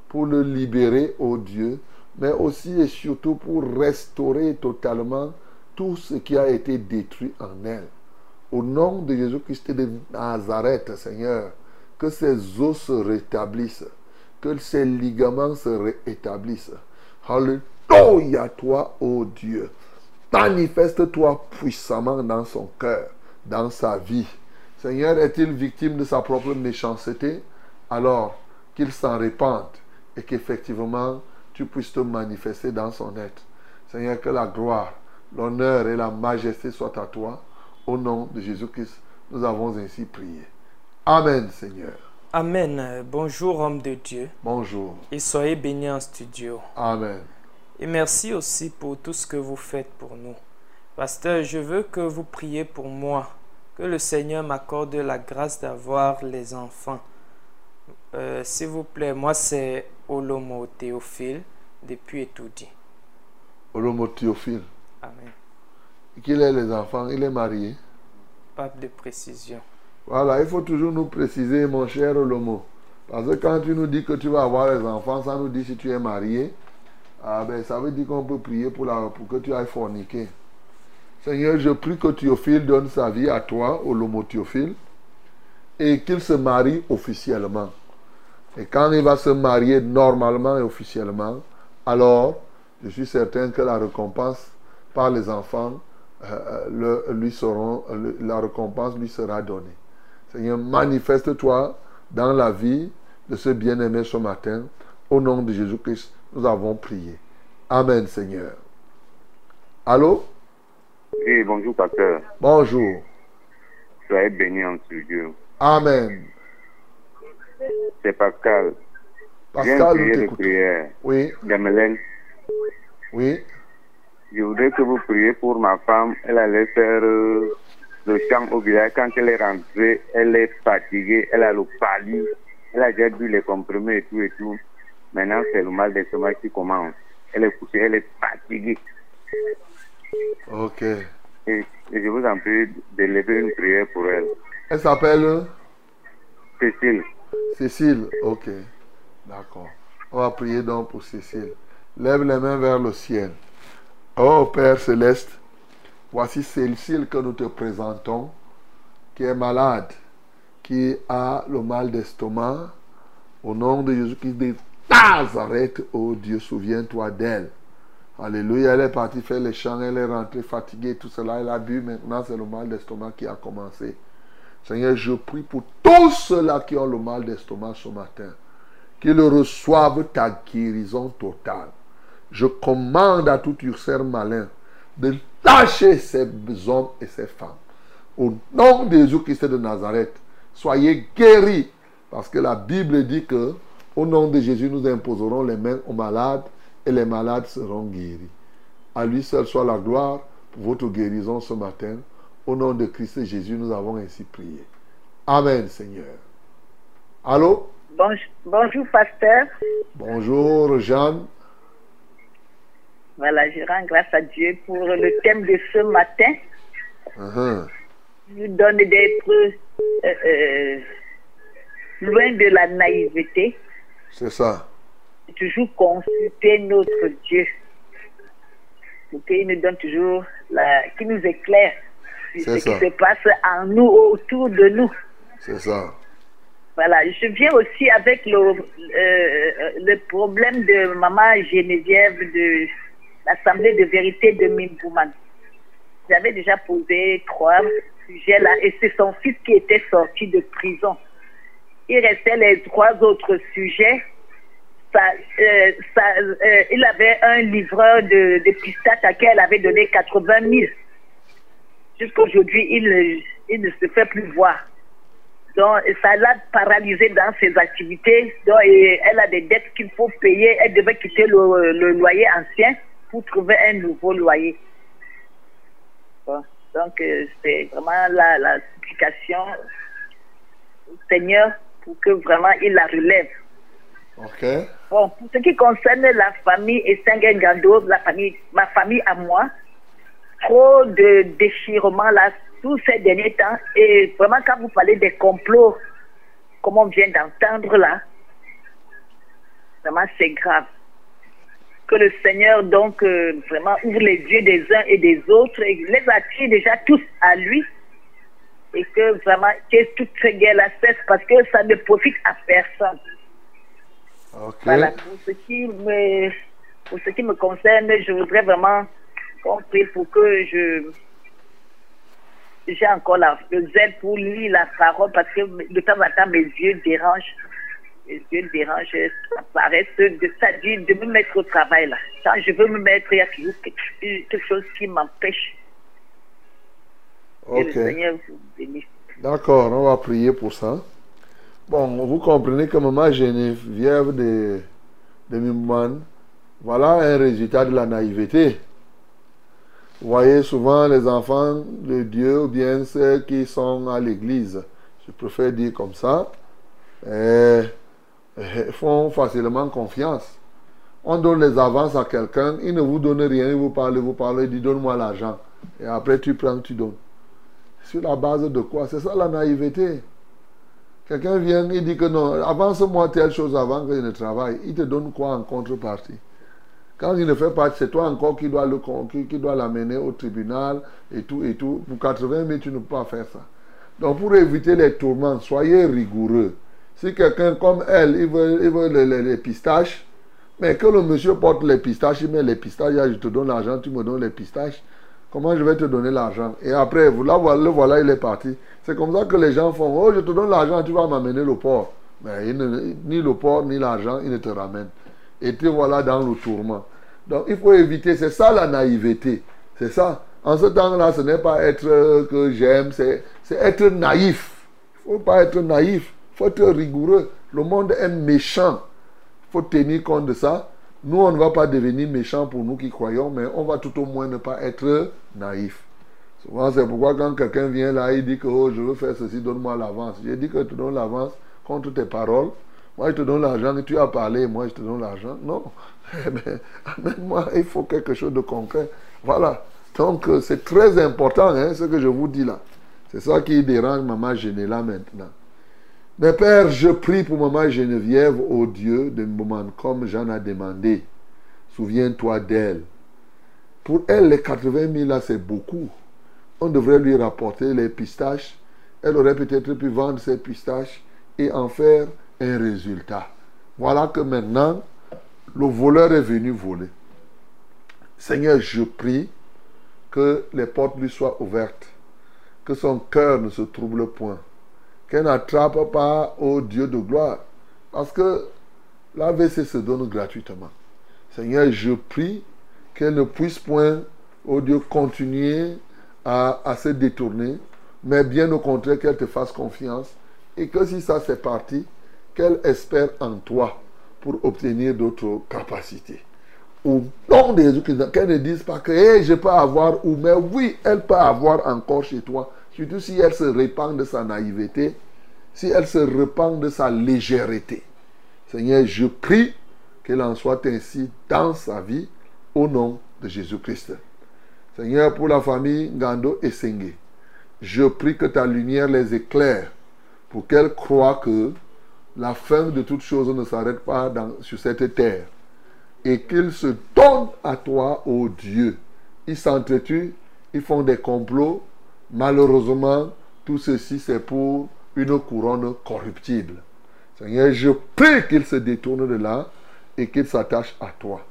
[SPEAKER 1] pour le libérer, ô Dieu, mais aussi et surtout pour restaurer totalement tout ce qui a été détruit en elle. Au nom de Jésus-Christ de Nazareth, Seigneur, que ses os se rétablissent, que ses ligaments se rétablissent. Alléluia, toi, ô Dieu. Manifeste-toi puissamment dans son cœur, dans sa vie. Seigneur, est-il victime de sa propre méchanceté? Alors qu'il s'en répande et qu'effectivement tu puisses te manifester dans son être. Seigneur, que la gloire, l'honneur et la majesté soient à toi. Au nom de Jésus-Christ, nous avons ainsi prié. Amen, Seigneur.
[SPEAKER 6] Amen. Bonjour, homme de Dieu.
[SPEAKER 1] Bonjour.
[SPEAKER 6] Et soyez bénis en studio.
[SPEAKER 1] Amen.
[SPEAKER 6] Et merci aussi pour tout ce que vous faites pour nous. Pasteur, je veux que vous priez pour moi, que le Seigneur m'accorde la grâce d'avoir les enfants. Euh, S'il vous plaît, moi c'est Olomo Théophile depuis Étoudi.
[SPEAKER 1] Olomo Théophile.
[SPEAKER 6] Amen.
[SPEAKER 1] Qu'il ait les enfants, il est marié.
[SPEAKER 6] Pape de précision.
[SPEAKER 1] Voilà, il faut toujours nous préciser, mon cher Olomo. Parce que quand tu nous dis que tu vas avoir les enfants, ça nous dit si tu es marié. Ah ben, ça veut dire qu'on peut prier pour, la, pour que tu ailles forniquer. Seigneur, je prie que Théophile donne sa vie à toi, Olomo Théophile, et qu'il se marie officiellement. Et quand il va se marier normalement et officiellement, alors je suis certain que la récompense par les enfants, euh, le- lui seront, la récompense lui sera donnée. Seigneur, manifeste-toi dans la vie de ce bien-aimé ce matin. Au nom de Jésus-Christ, nous avons prié. Amen, Seigneur. Allô?
[SPEAKER 7] Oui, bonjour, pasteur.
[SPEAKER 1] Bonjour.
[SPEAKER 7] Soyez bénis en ce Dieu.
[SPEAKER 1] Amen.
[SPEAKER 7] C'est Pascal.
[SPEAKER 1] Pascal,
[SPEAKER 7] prière de prière.
[SPEAKER 1] Oui, oui.
[SPEAKER 7] je voudrais que vous priez pour ma femme. Elle allait faire euh, le au village. Quand elle est rentrée, elle est fatiguée. Elle a le pali. Elle a déjà bu les comprimés et tout et tout. Maintenant, c'est le mal d'estomac qui commence. Elle est couchée, elle est fatiguée.
[SPEAKER 1] Ok.
[SPEAKER 7] Et, et je vous en prie d'élever une prière pour elle.
[SPEAKER 1] Elle s'appelle?
[SPEAKER 7] Cécile,
[SPEAKER 1] Cécile. Ok. D'accord. On va prier donc pour Cécile. Lève les mains vers le ciel. Oh Père céleste, voici Cécile que nous te présentons, qui est malade, qui a le mal d'estomac. Au nom de Jésus-Christ de Nazareth, oh Dieu, souviens-toi d'elle. Alléluia, elle est partie faire les chants, elle est rentrée fatiguée, tout cela, elle a bu, maintenant c'est le mal d'estomac qui a commencé. Seigneur, je prie pour tous ceux-là qui ont le mal d'estomac ce matin, qu'ils reçoivent ta guérison totale. Je commande à tout ursère malin de lâcher ces hommes et ces femmes. Au nom de Jésus-Christ de Nazareth, soyez guéris. Parce que la Bible dit que au nom de Jésus, nous imposerons les mains aux malades et les malades seront guéris. À lui seul soit la gloire pour votre guérison ce matin. Au nom de Christ Jésus, nous avons ainsi prié. Amen, Seigneur. Allô?
[SPEAKER 8] Bonjour, bonjour, pasteur.
[SPEAKER 1] Bonjour, Jeanne.
[SPEAKER 8] Voilà, je rends grâce à Dieu pour le thème de ce matin.
[SPEAKER 1] Uh-huh.
[SPEAKER 8] Il nous donne d'être euh, euh, loin de la naïveté,
[SPEAKER 1] C'est ça.
[SPEAKER 8] toujours consulter notre Dieu. Pour qu'il nous donne toujours, la, qu'il nous éclaire sur ce qui se passe en nous, autour de nous.
[SPEAKER 1] C'est ça.
[SPEAKER 8] Voilà, je viens aussi avec le, euh, le problème de maman Geneviève de l'Assemblée de vérité de Mimbouman. J'avais déjà posé trois sujets là et c'est son fils qui était sorti de prison. Il restait les trois autres sujets. Ça, euh, ça, euh, il avait un livreur de, de pistaches à qui elle avait donné 80 000. Jusqu'aujourd'hui, il, il ne se fait plus voir. Donc, ça l'a paralysée dans ses activités. Donc, elle a des dettes qu'il faut payer. Elle devait quitter le loyer ancien pour trouver un nouveau loyer. Bon, donc, euh, c'est vraiment la, la supplication au Seigneur pour que vraiment il la relève.
[SPEAKER 1] OK.
[SPEAKER 8] Bon, pour ce qui concerne la famille et Gando, la famille, ma famille à moi, trop de déchirements là, tous ces derniers temps. Et vraiment, quand vous parlez des complots, comme on vient d'entendre là, vraiment c'est grave. Que le Seigneur donc euh, vraiment ouvre les yeux des uns et des autres et les attire déjà tous à lui. Et que vraiment, que toutes ces guerres-là cessent parce que ça ne profite à personne. Voilà, pour ce qui me, pour ce qui me concerne, je voudrais vraiment qu'on prie pour que je j'ai encore la, le zèle pour lire la parole parce que de temps en temps mes yeux dérangent. Mes yeux dérangent, ça paraît, de, c'est-à-dire de me mettre au travail là. Quand je veux me mettre, il y a toujours quelque, chose qui m'empêche. Que
[SPEAKER 1] OK.
[SPEAKER 8] le Seigneur vous bénisse.
[SPEAKER 1] D'accord, on va prier pour ça. Bon, vous comprenez que maman Geneviève de, de Mimouane, voilà un résultat de la naïveté. Vous voyez souvent les enfants de Dieu ou bien ceux qui sont à l'église, je préfère dire comme ça, font facilement confiance. On donne les avances à quelqu'un, il ne vous donne rien, il vous parle, vous parle, il dit donne-moi l'argent. Et après tu prends, tu donnes. Sur la base de quoi? C'est ça la naïveté. Quelqu'un vient, il dit que non, avance-moi telle chose avant que je ne travaille. Il te donne quoi en contrepartie? Quand il ne fait pas, c'est toi encore qui dois le qui, qui dois l'amener au tribunal et tout et tout. Pour 80 000, tu ne peux pas faire ça. Donc pour éviter les tourments, soyez rigoureux. Si quelqu'un comme elle, il veut, il veut les, pistaches, mais que le monsieur porte les pistaches, il met les pistaches, je te donne l'argent, tu me donnes les pistaches. Comment je vais te donner l'argent? Et après, vous- là, le voilà, il est parti. C'est comme ça que les gens font. Oh, je te donne l'argent, tu vas m'amener le port. Mais ni le port, ni l'argent, il ne te ramène. Et te voilà dans le tourment. Donc, il faut éviter. C'est ça la naïveté. C'est ça. En ce temps-là, ce n'est pas être euh, que j'aime, c'est être naïf. Il ne faut pas être naïf. Faut être rigoureux. Le monde est méchant. Faut tenir compte de ça. Nous, on ne va pas devenir méchants pour nous qui croyons, mais on va tout au moins ne pas être naïf. Souvent, c'est pourquoi quand quelqu'un vient là, il dit que oh, je veux faire ceci, donne-moi l'avance. J'ai dit que je te donne l'avance contre tes paroles. Moi, je te donne l'argent et tu as parlé, moi, je te donne l'argent. Non. Mais amène-moi, il faut quelque chose de concret. Voilà. Donc, euh, c'est très important, hein, ce que je vous dis là. C'est ça qui dérange Maman Généla maintenant. Mais Père, je prie pour Maman Geneviève, au Dieu de moment comme j'en ai demandé. Souviens-toi d'elle. Pour elle, les 80 000 là, c'est beaucoup. On devrait lui rapporter les pistaches. Elle aurait peut-être pu vendre ses pistaches et en faire un résultat. Voilà que maintenant, le voleur est venu voler. Seigneur, je prie que les portes lui soient ouvertes, que son cœur ne se trouble point, qu'elle n'attrape pas au Dieu de gloire, parce que l'AVC se donne gratuitement. Seigneur, je prie qu'elle ne puisse point, au Dieu, continuer à, à se détourner, mais bien au contraire qu'elle te fasse confiance et que si ça c'est parti, qu'elle espère en toi pour obtenir d'autres capacités. Au nom de Jésus-Christ, qu'elle ne dise pas que Hey, je peux avoir ou, mais oui, elle peut avoir encore chez toi, si elle se répand de sa naïveté, si elle se répand de sa légèreté. Seigneur, je prie qu'elle en soit ainsi dans sa vie, au nom de Jésus-Christ. Seigneur, pour la famille Gando et Sengue, je prie que ta lumière les éclaire pour qu'elles croient que la fin de toutes choses ne s'arrête pas sur cette terre et qu'ils se donnent à toi, ô Dieu. Ils s'entretuent, ils font des complots. Malheureusement, tout ceci, c'est pour une couronne corruptible. Seigneur, je prie qu'ils se détournent de là et qu'ils s'attachent à toi.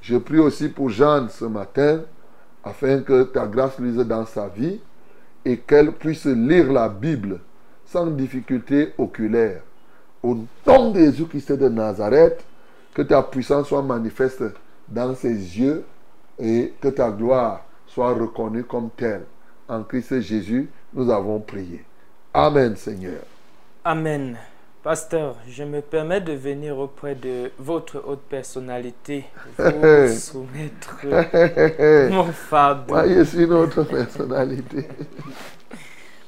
[SPEAKER 1] Je prie aussi pour Jeanne ce matin, afin que ta grâce luise dans sa vie et qu'elle puisse lire la Bible sans difficulté oculaire. Au nom de Jésus-Christ de Nazareth, que ta puissance soit manifeste dans ses yeux et que ta gloire soit reconnue comme telle. En Christ Jésus, nous avons prié. Amen, Seigneur.
[SPEAKER 6] Amen. Pasteur, je me permets de venir auprès de votre haute personnalité, vous soumettre mon fardeau.
[SPEAKER 1] Moi, je suis notre personnalité.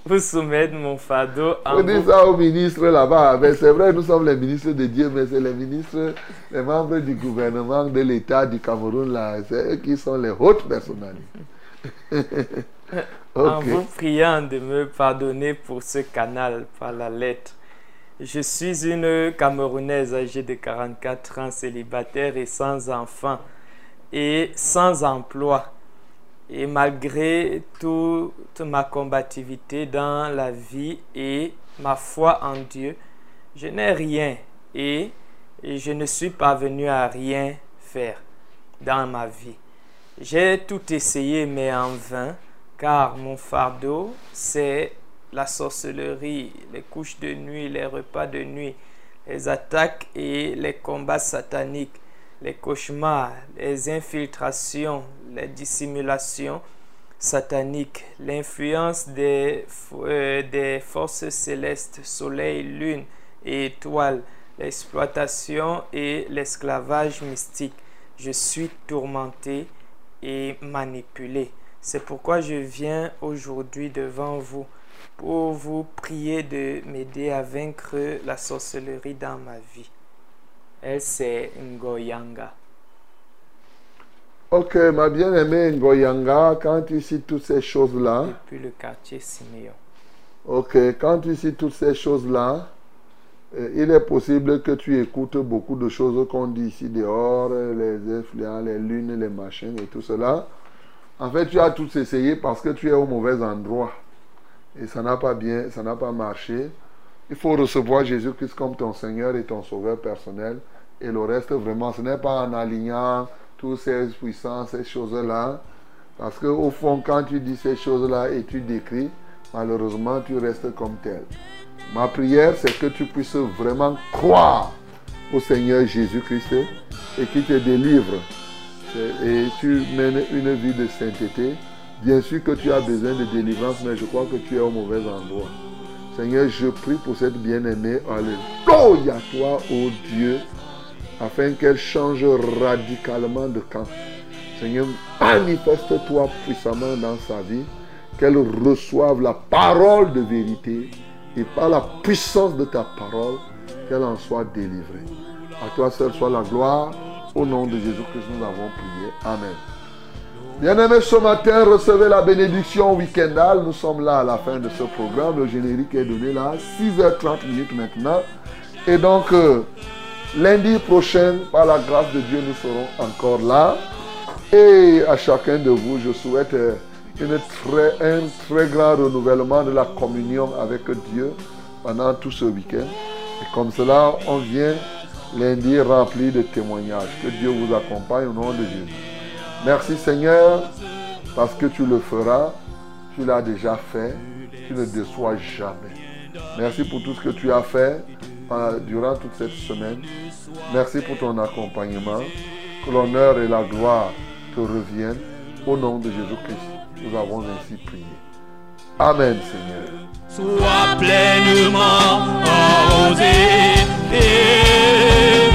[SPEAKER 6] Vous soumettre mon fardeau
[SPEAKER 1] On dit
[SPEAKER 6] vous-
[SPEAKER 1] ça aux ministres là-bas. Mais c'est vrai, nous sommes les ministres de Dieu, mais c'est les ministres, les membres du gouvernement de l'État du Cameroun, là. C'est eux qui sont les hautes personnalités.
[SPEAKER 6] En vous priant de me pardonner pour ce canal par la lettre. Je suis une Camerounaise âgée de 44 ans, célibataire et sans enfant et sans emploi. Et malgré toute ma combativité dans la vie et ma foi en Dieu, je n'ai rien et, je ne suis parvenu à rien faire dans ma vie. J'ai tout essayé, mais en vain, car mon fardeau, c'est la sorcellerie, les couches de nuit, les repas de nuit, les attaques et les combats sataniques, les cauchemars, les infiltrations, les dissimulations sataniques, l'influence des, euh, forces célestes, soleil, lune et étoiles, l'exploitation et l'esclavage mystique. Je suis tourmenté et manipulé. C'est pourquoi je viens aujourd'hui devant vous pour vous prier de m'aider à vaincre la sorcellerie dans ma vie. Elle, c'est Ngoyanga.
[SPEAKER 1] Ok, ma bien-aimée Ngoyanga, quand tu cites toutes ces choses-là,
[SPEAKER 6] Puis le quartier Siméon.
[SPEAKER 1] ok, quand tu cites toutes ces choses-là, euh, il est possible que tu écoutes beaucoup de choses qu'on dit ici dehors, les influences, les lunes, les machins et tout cela. En fait, tu as tout essayé parce que tu es au mauvais endroit. Et ça n'a pas bien, ça n'a pas marché. Il faut recevoir Jésus-Christ comme ton Seigneur et ton Sauveur personnel. Et le reste, vraiment, ce n'est pas en alignant toutes ces puissances, ces choses-là, Parce qu'au fond, quand tu dis ces choses-là et tu décris, malheureusement, tu restes comme tel. Ma prière, c'est que tu puisses vraiment croire au Seigneur Jésus-Christ et qu'il te délivre. Et tu mènes une vie de sainteté. Bien sûr que tu as besoin de délivrance, mais je crois que tu es au mauvais endroit. Seigneur, je prie pour cette bien-aimée. Alléluia, toi, ô Dieu, afin qu'elle change radicalement de camp. Seigneur, manifeste-toi puissamment dans sa vie, qu'elle reçoive la parole de vérité et par la puissance de ta parole, qu'elle en soit délivrée. À toi seul soit la gloire. Au nom de Jésus-Christ, nous avons prié. Amen. Bien-aimés, ce matin, recevez la bénédiction week-endale. Nous sommes là à la fin de ce programme. Le générique est donné là, 6h30 minutes maintenant. Et donc, euh, lundi prochain, par la grâce de Dieu, nous serons encore là. Et à chacun de vous, je souhaite euh, une très, un très grand renouvellement de la communion avec Dieu pendant tout ce week-end. Et comme cela, on vient lundi rempli de témoignages. Que Dieu vous accompagne au nom de Jésus. Merci Seigneur, parce que tu le feras. Tu l'as déjà fait. Tu ne déçois jamais. Merci pour tout ce que tu as fait durant toute cette semaine. Merci pour ton accompagnement. Que l'honneur et la gloire te reviennent. Au nom de Jésus-Christ, nous avons ainsi prié. Amen, Seigneur.
[SPEAKER 3] Sois pleinement arrosé et